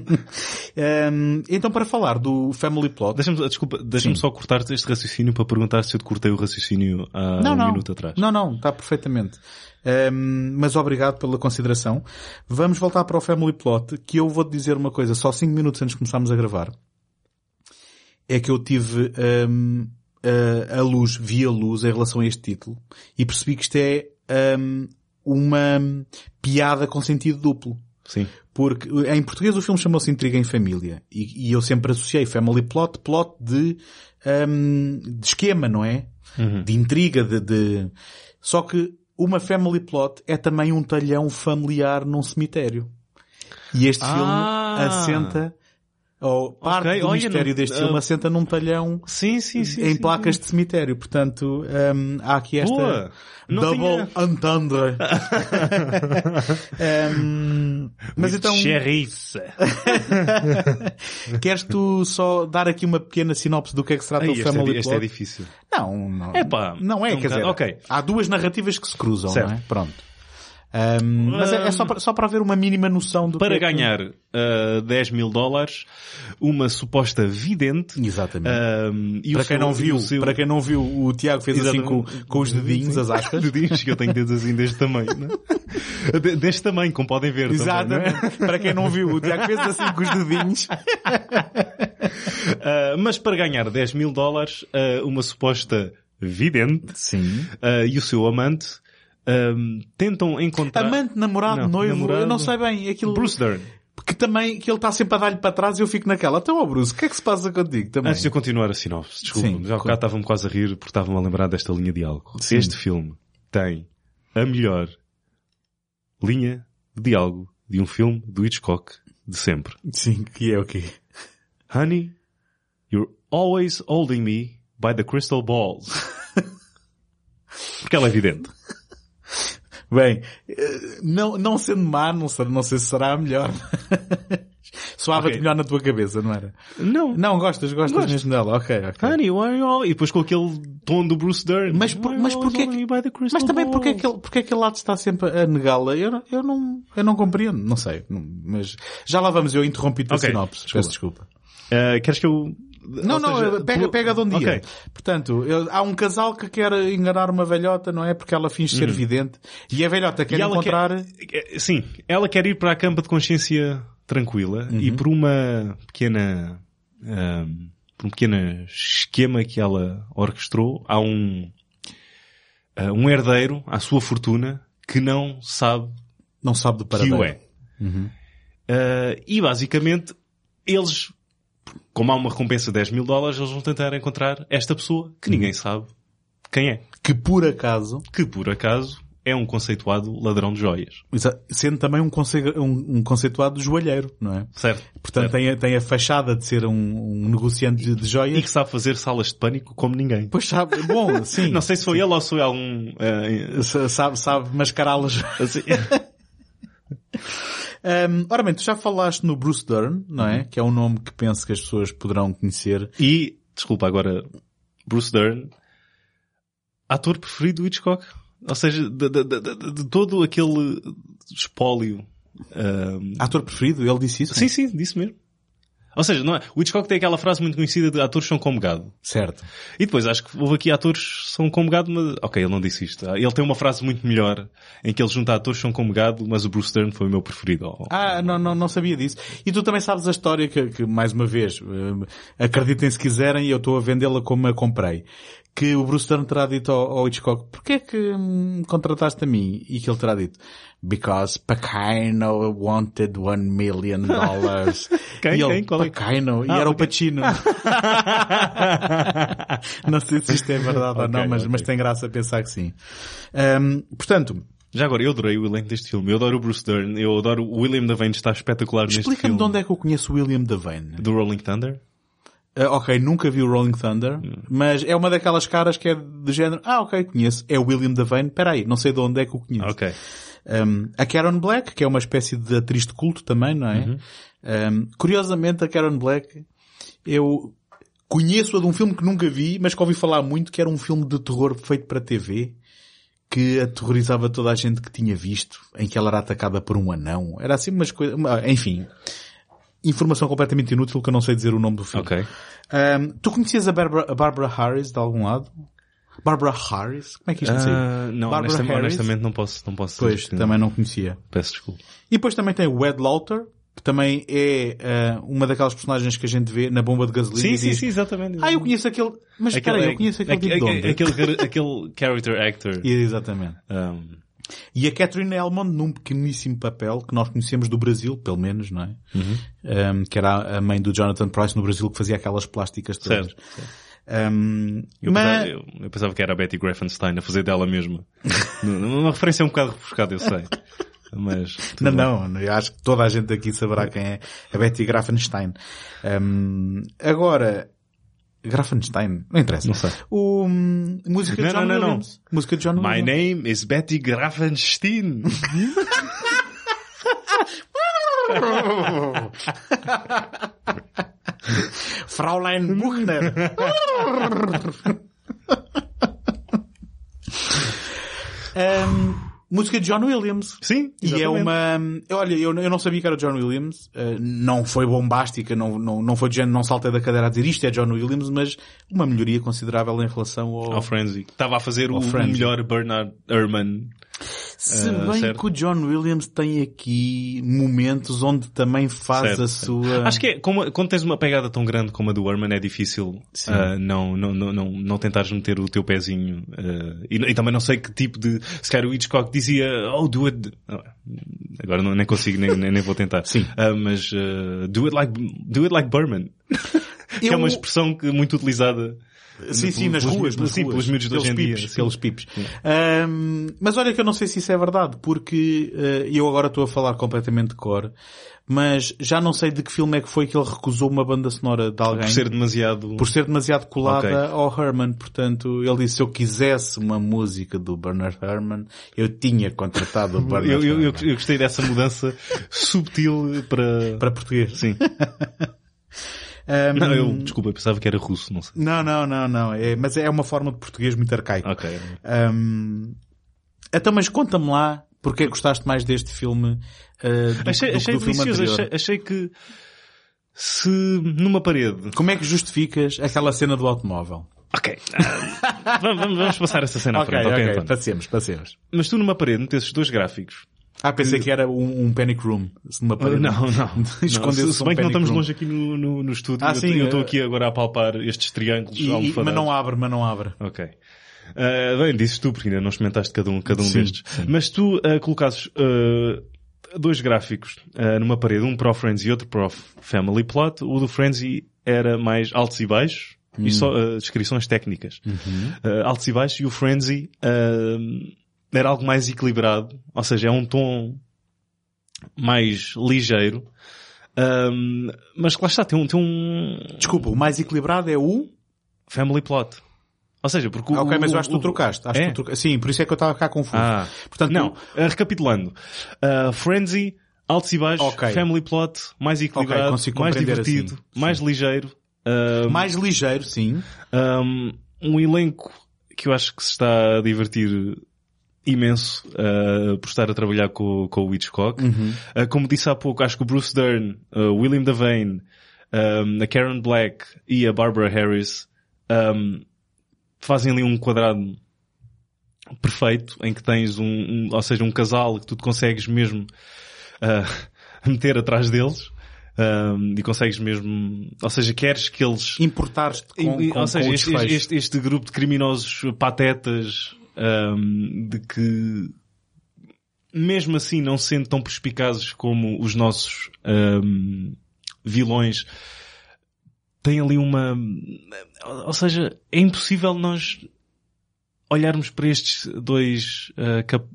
Ehm, então, para falar do Family Plot. Deixa-me, desculpa, deixa-me só cortar-te este raciocínio para perguntar se eu te cortei o raciocínio há não, um não. minuto atrás. Não, não, está perfeitamente. Ehm, mas obrigado pela consideração. Vamos voltar para o Family Plot, que eu vou-te dizer uma coisa, só 5 minutos antes de começarmos a gravar. é que eu tive hum, a, a luz, vi a luz em relação a este título e percebi que isto é hum, uma piada com sentido duplo. Sim. Porque em português o filme chamou-se Intriga em Família. E, e eu sempre associei family plot, plot de, hum, de esquema, não é? De intriga, de, de... Só que uma family plot é também um talhão familiar num cemitério. E este Ah. filme assenta, ou parte Ok, do olha, mistério não- deste ah, filme assenta num talhão Sim, sim, sim. em sim, placas de cemitério. Portanto, hum, há aqui esta Boa. Double tinha- entendre. (laughs) Hum, mas então, Xerrice. (laughs) queres tu só dar aqui uma pequena sinopse do que é que se trata Ai, o é, Family este Plot? é difícil. Não, não. Epá, não é, é um quer dizer, bocado- ok. há duas narrativas que se cruzam, Certo. não é? Pronto. Ahm, mas é, é só, para, só para haver uma mínima noção do Para que é que- ganhar uh, 10 mil dólares, uma suposta vidente. Exatamente. um, e o para quem seu- não viu, seu- para quem não viu, o Tiago fez assim com, Exatamente. com os dedinhos, as aspas. (laughs) Dedinhos, que eu tenho dedos assim deste tamanho, é? De- Deste tamanho, como podem ver. também, é? Exatamente. para quem não viu, o Tiago fez assim com os dedinhos. Uh, mas para ganhar 10 mil dólares, uh, uma suposta vidente Sim. uh, e o seu amante um, tentam encontrar... Amante, namorado, Não, noivo, namorado. eu não sei bem. Aquilo... Bruce Dern. Que também, que ele está sempre a dar-lhe para trás e eu fico naquela. Então, ó Bruce, o que é que se passa contigo também? Antes de eu continuar a sinopse, desculpa-me, já há com- bocado estava-me quase a rir porque estava-me a lembrar desta linha de diálogo. Sim. Este filme tem a melhor linha de diálogo de um filme do Hitchcock de sempre. Sim, que é o quê? Honey, you're always holding me by the crystal balls. (laughs) Porque ela é evidente. Bem, eh, não, não sendo má, não sei, não sei se será a melhor. (laughs) Soava-te Ok. melhor na tua cabeça, não era? Não. Não, gostas, gostas Gosto. mesmo dela. Ok, ok. Honey, why all... E depois com aquele tom do Bruce Dern. Mas, por, mas porquê que, mas também balls? que ele, porquê que ele lado está sempre a negá-la? Eu, não- eu não, eu não compreendo, não sei. Mas já lá vamos, eu interrompi-te Ok, a sinopse. desculpa. Peço desculpa. Ah, queres que eu... Não, não, seja, pega, pelo- pega de onde ia. Ok. Portanto, eu- há um casal que quer enganar uma velhota, não é? Porque ela finge ser vidente. E a velhota quer Uhum. Encontrar... quer- Sim, ela quer ir para a campa de consciência tranquila Uhum. e por uma pequena, ahm, por um pequeno esquema que ela orquestrou, há um, ah, um herdeiro à sua fortuna que não sabe Não sabe do que paradeiro. o é. Ah, e basicamente eles, como há uma recompensa de 10 mil dólares, eles vão tentar encontrar esta pessoa que ninguém sabe quem é. Que por acaso, Que por acaso é um conceituado ladrão de joias. exa- sendo também um, conce- um- um conceituado joalheiro, não é? Certo? Portanto, Certo. tem, a- tem a fachada de ser um, um negociante de, de E joias. que sabe fazer salas de pânico como ninguém. Pois sabe, bom, (laughs) sim. Não sei se foi ele ou se foi algum... Sa- Sabe, sabe mascará-las. assim- (laughs) Um, ora bem, tu já falaste no Bruce Dern, não é? Que é um nome que penso que as pessoas poderão conhecer. e, desculpa agora, Bruce Dern, ator preferido do Hitchcock. Ou seja, de, de- de- de- todo aquele espólio. ehm, Ator preferido? Ele disse isso? sim, sim, disse mesmo. Ou seja, não é? o Hitchcock tem aquela frase muito conhecida de atores são como gado. Certo. E depois acho que houve aqui atores são como gado, mas... Ok, ele não disse isto. Ele tem uma frase muito melhor em que ele junta atores são como gado, mas o Bruce Dern foi o meu preferido. Ah, não, não, não sabia disso. E tu também sabes a história que, que mais uma vez, eh, acreditem se quiserem, eu estou a vendê-la como a comprei. Que o Bruce Dern terá dito ao, ao Hitchcock, porquê é que hum, contrataste a mim? E que ele terá dito, because Pacino wanted one million dollars. (laughs) Quem? E ele, Quem? Qual é Pacino. E Ah, era o. Pacino. (laughs) não sei se isto é verdade ou Ok, não, mas, ok. mas tem graça pensar que sim. Hum, portanto, Já agora, eu adorei o elenco deste filme. Eu adoro o Bruce Dern. Eu adoro o William Devane, está espetacular neste explica-me filme. de onde é que eu conheço William Devane. Do Rolling Thunder. Uh, ok, nunca vi o Rolling Thunder, mas é uma daquelas caras que é de género, ah ok, conheço, é o William Devane, peraí, não sei de onde é que o conheço. Ok. Um, a Karen Black, que é uma espécie de atriz de culto também, não é? Um, curiosamente a Karen Black, eu conheço-a de um filme que nunca vi, mas que ouvi falar muito, que era um filme de terror feito para TV, que aterrorizava toda a gente que tinha visto, em que ela era atacada por um anão. Era assim umas coisas, enfim. Informação completamente inútil que eu não sei dizer o nome do filme. Ok. Um, tu conhecias a Barbara, a Barbara Harris de algum lado? Barbara Harris? Como é que isto? Ah, não, Barbara honestamente, Harris? honestamente não posso, não posso Pois, dizer também não conhecia. Peço desculpa. E depois também tem o Ed Lauter, que também é uh, uma daquelas personagens que a gente vê na bomba de gasolina Sim, sim, diz, sim, exatamente. ah, eu conheço aquele, mas espera aí, eu conheço aquele tipo aquele, aquele, aquele character actor. Exatamente. Um, E a Catherine Elmond num pequeníssimo papel que nós conhecemos do Brasil, pelo menos, não é? Um, que era a mãe do Jonathan Price no Brasil que fazia aquelas plásticas todas. certo. Um, Eu, mas, pensava, eu, eu pensava que era a Betty Grafenstein a fazer dela mesma. (laughs) Uma referência um bocado refrescada, eu sei. Mas. Não, bem. não, eu acho que toda a gente aqui saberá quem é a Betty Grafenstein. Um, agora, Grafenstein, não interessa. Não sei. O, hum, música de Não, John não, não, não. Williams. Música de John My Williams. name is Betty Grafenstein. (laughs) Fraulein Buchner. Um, (laughs) música de John Williams. Sim, E é exatamente. uma, olha, eu, eu não sabia que era John Williams, uh, não foi bombástica, não, não, não foi de género, não saltei da cadeira a dizer isto é John Williams, mas uma melhoria considerável em relação ao... Ao Frenzy. Estava a fazer o, o melhor Bernard Herrmann. Se Ah, bem certo. que o John Williams tem aqui momentos onde também faz Certo, a certo. sua... Acho que é, como, quando tens uma pegada tão grande como a do Herman, é difícil ah, não, não, não, não, não tentares meter o teu pezinho. ah, e, e também não sei que tipo de... Se calhar o Hitchcock dizia, oh, do it... Agora não, nem consigo, nem, nem, vou tentar. (laughs) Sim. Ah, mas do, it like, do it like Berman. (laughs) que é Eu- uma expressão que, muito utilizada. Sim, sim, nas ruas, nas sim, ruas. pelos miúdos de hoje pipes, pelos pipes. Ahm, mas olha que eu não sei se isso é verdade, porque eh, eu agora estou a falar completamente de cor, mas já não sei de que filme é que foi que ele recusou uma banda sonora de alguém Por ser demasiado... por ser demasiado colada Ok. ao Herman. Portanto, ele disse se eu quisesse uma música do Bernard Herman, eu tinha contratado o (laughs) Bernard Eu, eu, eu gostei dessa mudança (laughs) subtil para... Para português. Sim. (laughs) Ahm, Não, eu, desculpa, eu pensava que era russo, não sei. não, não, não, não. É, mas é uma forma de português muito arcaico. Ok. Ahm, então, mas conta-me lá porque é que gostaste mais deste filme uh, do, Achei, do, achei do filme delicioso, anterior. achei, achei que se numa parede. Como é que justificas aquela cena do automóvel? Ok. ah, vamos, (laughs) vamos- vamos passar essa cena à ok, frente. ok, passemos, passemos. Mas tu numa parede metesses dois gráficos. Ah, pensei que era um, um panic room. Numa parede. Não, não. (laughs) Escondesse se, bem um que não estamos room. longe aqui no, no, no estúdio. Ah, eu, sim, eu estou eh, aqui agora a palpar estes triângulos E- almofadados. mas não abre, mas não abre. Ok. Ah, bem, dizes tu, porque ainda não experimentaste cada um, cada um Sim, destes. sim. Mas tu ah, colocasses ah, dois gráficos ah, numa parede, um para o Friends e outro para o Family Plot. O do Frenzy era mais altos e baixos Hum. e só ah, descrições técnicas. Uhum. Ah, altos e baixos e o Frenzy ah, era algo mais equilibrado, ou seja, é um tom mais ligeiro. Ah, mas lá está, tem um, tem um Desculpa, o mais equilibrado é o... family plot. Ou seja, porque o, Ah, ok, mas eu acho que tu trocaste. Acho É? que tu troca- Sim, por isso é que eu estava cá confuso. Ah, Portanto, não. Uh, recapitulando. Uh, Frenzy, altos e baixos, Ok. family plot, mais equilibrado, consigo mais compreender divertido, assim. mais ligeiro. Uh, mais ligeiro, sim. um, um elenco que eu acho que se está a divertir imenso uh, por estar a trabalhar com, com o Hitchcock. Uhum. Uh, como disse há pouco, acho que o Bruce Dern, uh, William Devane, um, a Karen Black e a Barbara Harris um, fazem ali um quadrado perfeito em que tens um, um- ou seja, um casal que tu te consegues mesmo uh, (laughs) meter atrás deles um, e consegues mesmo, ou seja, queres que eles Importares-te com, com, ou seja, com este, este, este grupo de criminosos patetas ahm, de que mesmo assim não sendo tão perspicazes como os nossos ahm, vilões têm ali uma ou seja, é impossível nós olharmos para estes dois ah, cap-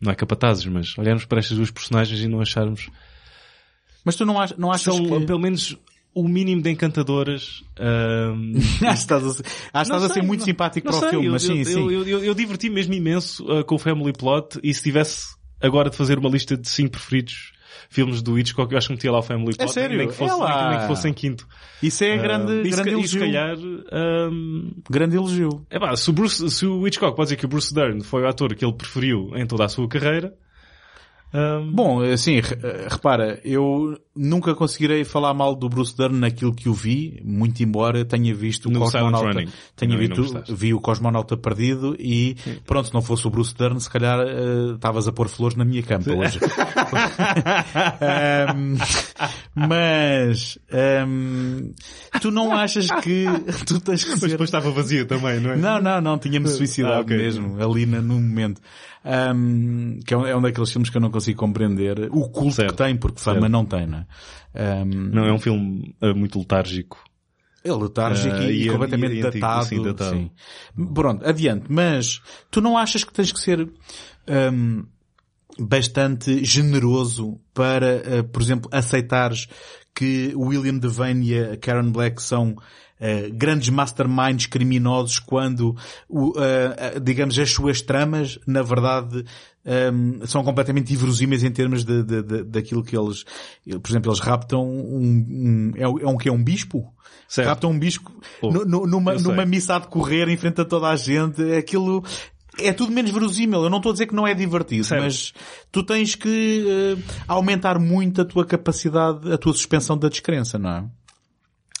não é capatazes, mas olharmos para estas duas personagens e não acharmos Mas tu não, ach, não achas são que... pelo menos o mínimo de encantadoras acho que (laughs) estás a, acho que estás Não a ser sei, muito não- simpático não para o sei, filme, eu, mas sim, eu, sim. Eu, eu, eu, diverti mesmo imenso uh, com o Family Plot e se tivesse agora de fazer uma lista de 5 preferidos filmes do Hitchcock, eu acho que metia lá o Family Plot. sério? Nem que fosse, É lá. nem que fosse em quinto. Isso é grande, Ah, e, se, grande elogio. calhar, um, Grande elogio. é pá, se o, Bruce, se o Hitchcock pode dizer que o Bruce Dern foi o ator que ele preferiu em toda a sua carreira, um, Bom, assim, re- repara, eu nunca conseguirei falar mal do Bruce Dern naquilo que o vi, muito embora tenha visto No o Cosmonauta, Running. tenha visto, vi o Cosmonauta perdido e pronto, se não fosse o Bruce Dern, se calhar eh, estavas a pôr flores na minha campa hoje. (laughs) Ahm, mas ahm, tu não achas que (laughs) tu tens que Mas ser depois estava vazia também, não é? não, não, não, tinha-me suicidado Ah, ok. mesmo, ali na, no momento. Ahm, que é um, é um daqueles filmes que eu não consigo compreender o culto Certo. que tem, porque fama Certo. não tem, não é? Ahm, Não, é um filme eh, muito letárgico. é letárgico Ah, e, e- completamente e- e datado. sim, datado. sim. Pronto, adiante. Mas tu não achas que tens que ser ahm, bastante generoso para, ah, por exemplo, aceitares que William Devane e a Karen Black são ah, grandes masterminds criminosos quando, o, ah, ah, digamos, as suas tramas, na verdade, ahm, são completamente inverosímeis em termos de, de, de- daquilo que eles, por exemplo, eles raptam um, um é, um- é um que é um bispo? Certo. Raptam um bispo Oh, nu- nu- numa, numa missa a decorrer em frente a toda a gente. Aquilo é tudo menos verosímil. Eu não estou a dizer que não é divertido, Certo. mas tu tens que eh, aumentar muito a tua capacidade, a tua suspensão da descrença, não é?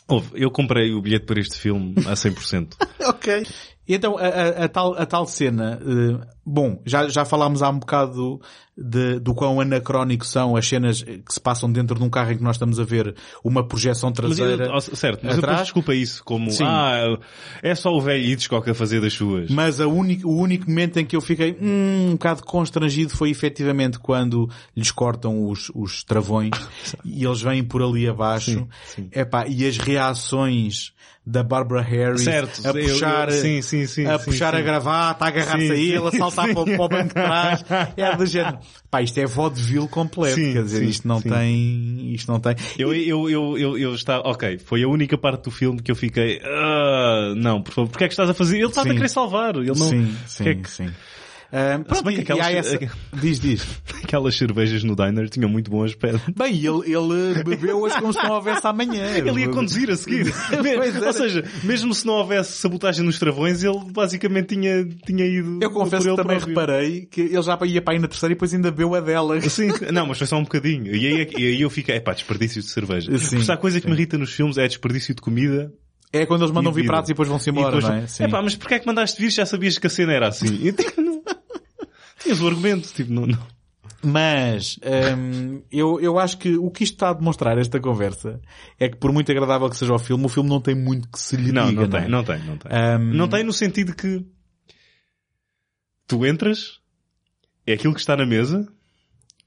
Ouve, eu comprei o bilhete para este filme a 100%. (laughs) Ok. Então, a, a- a tal, a tal cena, eh, bom, já, já falámos há um bocado de, do quão anacrónico são as cenas que se passam dentro de um carro em que nós estamos a ver uma projeção Mas, eu- traseira. ó, certo, mas atrás. desculpa isso como, Sim. ah, é só o velho Hitchcock a fazer das suas. Mas a único, o único momento em que eu fiquei hum, um bocado constrangido foi efetivamente quando lhes cortam os, os travões (laughs) e eles vêm por ali abaixo. sim. Epá, e as reações da Barbara Harris Certo, a eu- puxar, eu- sim, sim, sim, a sim, puxar sim. a gravata, a agarrar-se Sim, a ele, sim, a saltar sim. para, o- para o banco de trás. É do género. Pá, isto é vaudeville completo. Sim, quer dizer, sim, isto não sim. tem, isto não tem. Eu, eu, eu, eu, eu estava, ok, foi a única parte do filme que eu fiquei, ah, não, por favor, porque é que estás a fazer? Ele está a Sim. querer salvar, ele não, sim, sim, que é que- sim. Pronto, e- e aquelas- há essa... (laughs) Diz, diz. aquelas cervejas no diner tinham muito bom aspecto. Bem, ele, ele bebeu-as como se não houvesse amanhã. (laughs) Ele ia conduzir a seguir. (laughs) Ou seja, mesmo se não houvesse sabotagem nos travões, ele basicamente tinha, tinha ido. Eu confesso que também reparei que ele já ia para aí na terceira e depois ainda bebeu a dela. Sim, não, mas foi só um bocadinho. E aí, e aí eu fiquei, epá, desperdício de cerveja. Sim, Porque há coisa que me sim. irrita nos filmes é desperdício de comida. É quando eles mandam E vir pratos e depois vão-se E embora, depois, não é? Sim. epá, mas porquê é que mandaste vir? Já sabias que a cena era assim. Tinhas o argumento, tipo, não, não. Mas, hum, eu, eu acho que o que isto está a demonstrar, esta conversa, é que por muito agradável que seja o filme, o filme não tem muito que se lhe Não, diga, não não tem, é? não tem, não tem. Hum, Não tem no sentido que tu entras, é aquilo que está na mesa,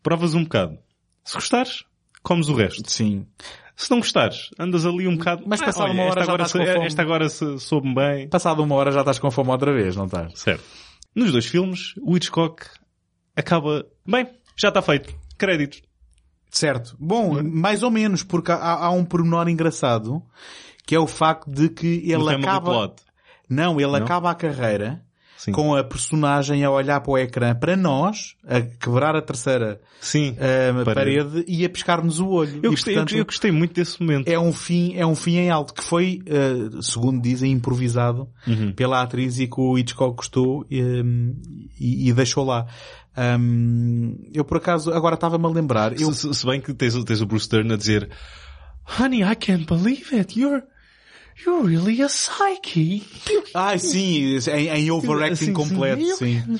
provas um bocado. Se gostares, comes o resto. Sim. Se não gostares, andas ali um bocado. Mas "Ah, passado olha, uma hora esta já agora, estás com se- fome." esta agora soube bem. Passado uma hora já estás com fome outra vez, não estás? Certo. Nos dois filmes, o Hitchcock acaba, bem, já está feito. Créditos. Certo. Bom, mais ou menos, porque há, há um pormenor engraçado, que é o facto de que ele acaba... Plot. Não, ele Não? acaba a carreira Sim. com a personagem a olhar para o ecrã para nós, a quebrar a terceira Sim. ah, Parede. parede. e a piscar-nos o olho. Eu E, gostei, eu- portanto, eu gostei muito desse momento. é um fim, é um fim em alto que foi, ah, segundo dizem, improvisado Uhum. pela atriz e que o Hitchcock gostou e, e- e deixou lá. Ahm, eu por acaso agora estava-me a lembrar. Eu, Se, se- bem que tens, o- tens o Bruce Dern a dizer Honey, I can't believe it. You're, you're really a psyche. (laughs) Ai, sim, em, em overacting Assim, completo, sim. sim.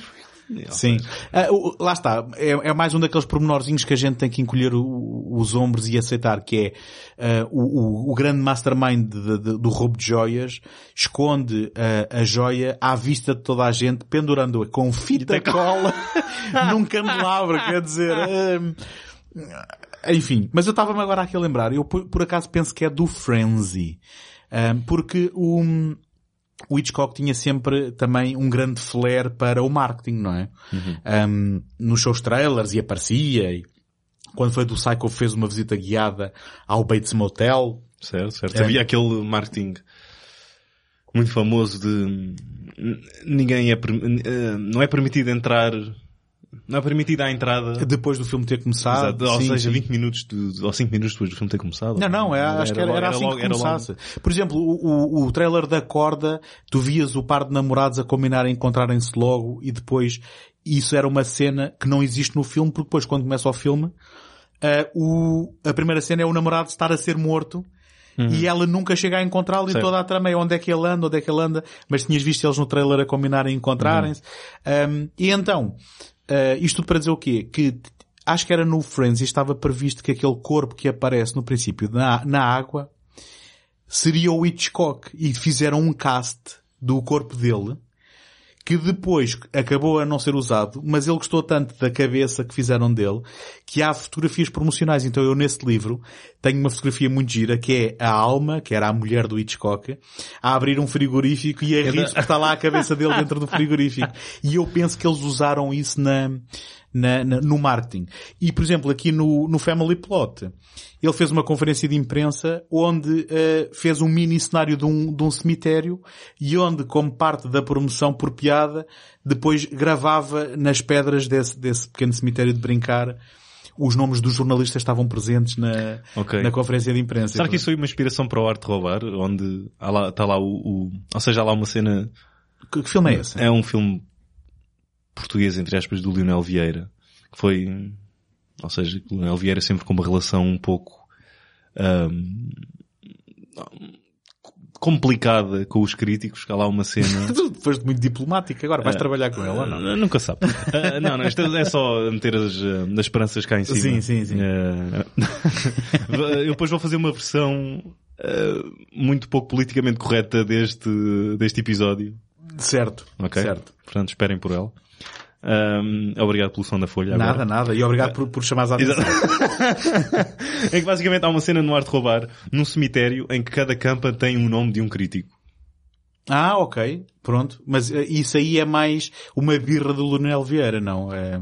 Sim. Ah, o- lá está. É, é mais um daqueles pormenorzinhos que a gente tem que encolher o- os ombros e aceitar, que é ah, o, o- grande mastermind de- de- do roubo de joias esconde ah, a joia à vista de toda a gente, pendurando-a com fita cola (laughs) (laughs) num candelabro, quer dizer... ah, enfim, mas eu estava-me agora aqui a lembrar, eu por, por acaso penso que é do Frenzy. Ah, porque o, o Hitchcock tinha sempre também um grande flair para o marketing, não é? Um, nos seus trailers e aparecia e quando foi do Psycho fez uma visita guiada ao Bates Motel. Certo, certo. É. Havia aquele marketing muito famoso de n- ninguém é, eh, não é permitido entrar, não é permitida a entrada. Depois do filme ter começado. Exato. ou sim, seja, sim. 20 minutos de, ou 5 minutos depois do filme ter começado. Não, não, é, acho que era, era assim logo- que era logo- começasse. Por exemplo, o, o, o trailer da corda, tu vias o par de namorados a combinarem encontrarem-se logo e depois isso era uma cena que não existe no filme, porque depois quando começa o filme, ah, o, a primeira cena é o namorado estar a ser morto e ela nunca chega a encontrá-lo e toda a trama é onde é que ele anda, onde é que ele anda, mas tinhas visto eles no trailer a combinarem e encontrarem-se. Um, e então, uh, isto para dizer o quê? Que acho que era no Friends e estava previsto que aquele corpo que aparece no princípio na, na água seria o Hitchcock e fizeram um cast do corpo dele que depois acabou a não ser usado, mas ele gostou tanto da cabeça que fizeram dele, que há fotografias promocionais. Então eu nesse livro tenho uma fotografia muito gira, que é a Alma, que era a mulher do Hitchcock, a abrir um frigorífico e a rir porque está lá a cabeça dele dentro do frigorífico. (laughs) E eu penso que eles usaram isso na, na- na- no marketing. E, por exemplo, aqui no, no Family Plot, ele fez uma conferência de imprensa onde eh, fez um mini cenário de um, de um cemitério e onde, como parte da promoção por piada, depois gravava nas pedras desse, desse pequeno cemitério de brincar os nomes dos jornalistas estavam presentes na, Ok. na conferência de imprensa. Será que isso foi uma inspiração para o Arte Roubar? Onde há lá, está lá o, o- Ou seja, há lá uma cena... Que, que filme é esse? É um filme português, entre aspas, do Lionel Vieira. Que foi... Ou seja, o Lionel Vieira sempre com uma relação um pouco... ahm, complicada com os críticos. que Há lá uma cena... (laughs) Tu foste muito diplomático agora. Vais trabalhar com ela ou não? Ah, Nunca sabe. Ah, não, não, isto é só meter as, ah, as esperanças cá em cima. Sim, sim, sim. Ah, (laughs) eu depois vou fazer uma versão ah, muito pouco politicamente correta deste, deste episódio. Certo. Ok? Certo. Portanto, esperem por ela. Ahm, obrigado pelo som da folha. Nada, agora. nada. E obrigado por, por chamares a atenção. (laughs) é que basicamente há uma cena no Arte Roubar, num cemitério, em que cada campa tem um nome de um crítico. Ah, ok. Pronto. Mas eh, isso aí é mais uma birra do Lunel Vieira, não? É,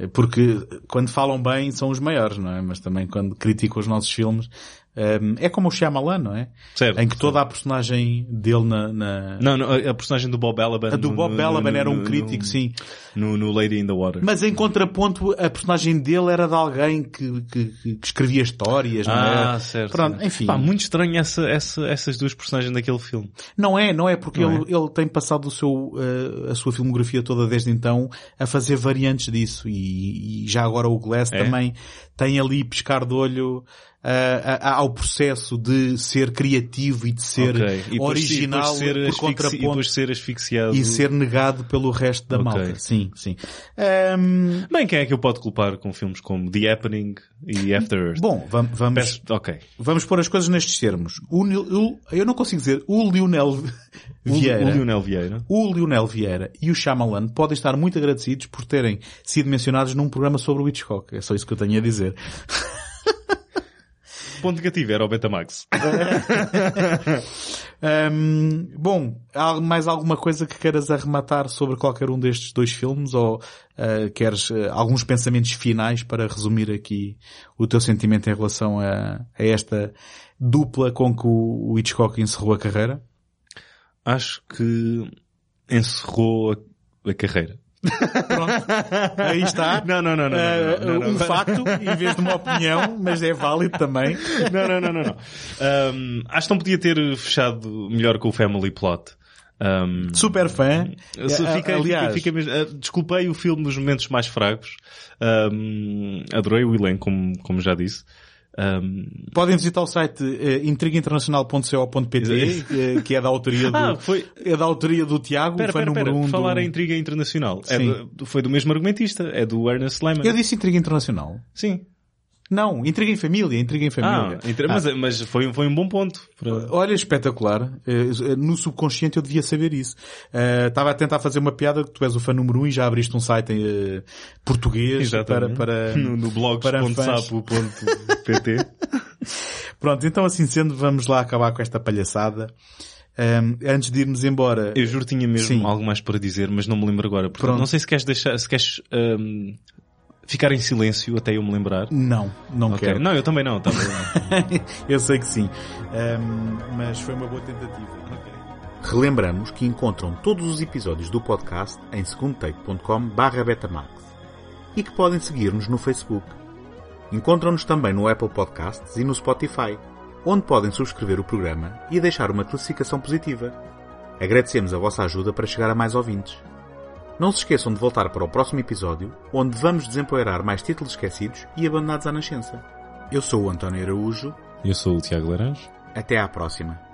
é porque quando falam bem são os maiores, não é? Mas também quando criticam os nossos filmes, eh, é como o Shyamalan, não é? Certo. Em que toda a personagem dele na... na- Não, não, a personagem do Bob Balaban. A do Bob no- Balaban no- era um crítico, no- sim. No, no Lady in the Water. Mas em contraponto, a personagem dele era de alguém que, que, que escrevia histórias, não Ah, é? certo. Pronto, certo. enfim. Pá, muito estranho essa, essa, essas duas personagens daquele filme. Não é, não é, porque Não ele, ele tem passado o seu, eh, a sua filmografia toda desde então a fazer variantes disso e, e já agora o Glass É? também tem ali pescar de olho a- a- ao processo de ser criativo e de ser Ok. E original e ser por E contraponto depois ser asfixiado. e ser negado pelo resto da Ok. malta. Sim, sim. Ehm, Bem, quem é que eu posso culpar com filmes como The Happening e After Earth? bom, vam- vamos, Peço- ok. vamos pôr as coisas nestes termos. O, o- eu não consigo dizer o Lionel O, Vieira. o Lionel Vieira. o Lionel Vieira e o Shyamalan podem estar muito agradecidos por terem sido mencionados num programa sobre o Hitchcock. É só isso que eu tenho a dizer. (laughs) Ponto negativo era o Betamax. (laughs) Hum, bom, há mais alguma coisa que queiras arrematar sobre qualquer um destes dois filmes ou ah, queres ah, alguns pensamentos finais para resumir aqui o teu sentimento em relação a, a esta dupla com que o, o Hitchcock encerrou a carreira? Acho que encerrou a, a carreira. Pronto, aí está. Não, não, não, não. Não, não, não, um facto, em vez de uma opinião, mas é válido também. Não, não, não, não. não. Ahm, acho que não podia ter fechado melhor com o Family Plot. Ahm, Super fã. A- fica- Aliás, fica- fica ah, desculpei o filme nos momentos mais fracos. Ahm, adorei o elenco, como, como já disse. Ahm, podem visitar o site uh, intrigainternacional.co.pt, eh, que é da autoria do, ah, foi. é da autoria do Tiago, Pera, fã pera, número pera. um Por falar do... em intriga internacional. É do- foi do mesmo argumentista. É do Ernest Lehman. Eu disse Intriga Internacional. Sim. Não, Intriga em Família, Intriga em Família. Ah, inter- mas, mas foi, foi um bom ponto. para- Olha, espetacular. Eh, No subconsciente eu devia saber isso. Eh, Estava a tentar fazer uma piada que tu és o fã número um e já abriste um site em eh, português para, Exatamente. para... (laughs) no, no blogs.sapo.pt (laughs) Pronto, então assim sendo, vamos lá acabar com esta palhaçada. Ehm, antes de irmos embora, Eu juro que tinha mesmo Sim. algo mais para dizer, mas não me lembro agora. Portanto, Pronto. não sei se queres deixar, se queres ahm, ficar em silêncio até eu me lembrar. não, não Ok. quero. Não, eu também não. Tá bem. (laughs) eu sei que sim. Ehm, mas foi uma boa tentativa. Relembramos que encontram todos os episódios do podcast em segundotake.com betamax e que podem seguir-nos no Facebook. Encontram-nos também no Apple Podcasts e no Spotify, onde podem subscrever o programa e deixar uma classificação positiva. Agradecemos a vossa ajuda para chegar a mais ouvintes. Não se esqueçam de voltar para o próximo episódio, onde vamos desempoeirar mais títulos esquecidos e abandonados à nascença. Eu sou o António Araújo. Eu sou o Tiago Laranjo. Até à próxima.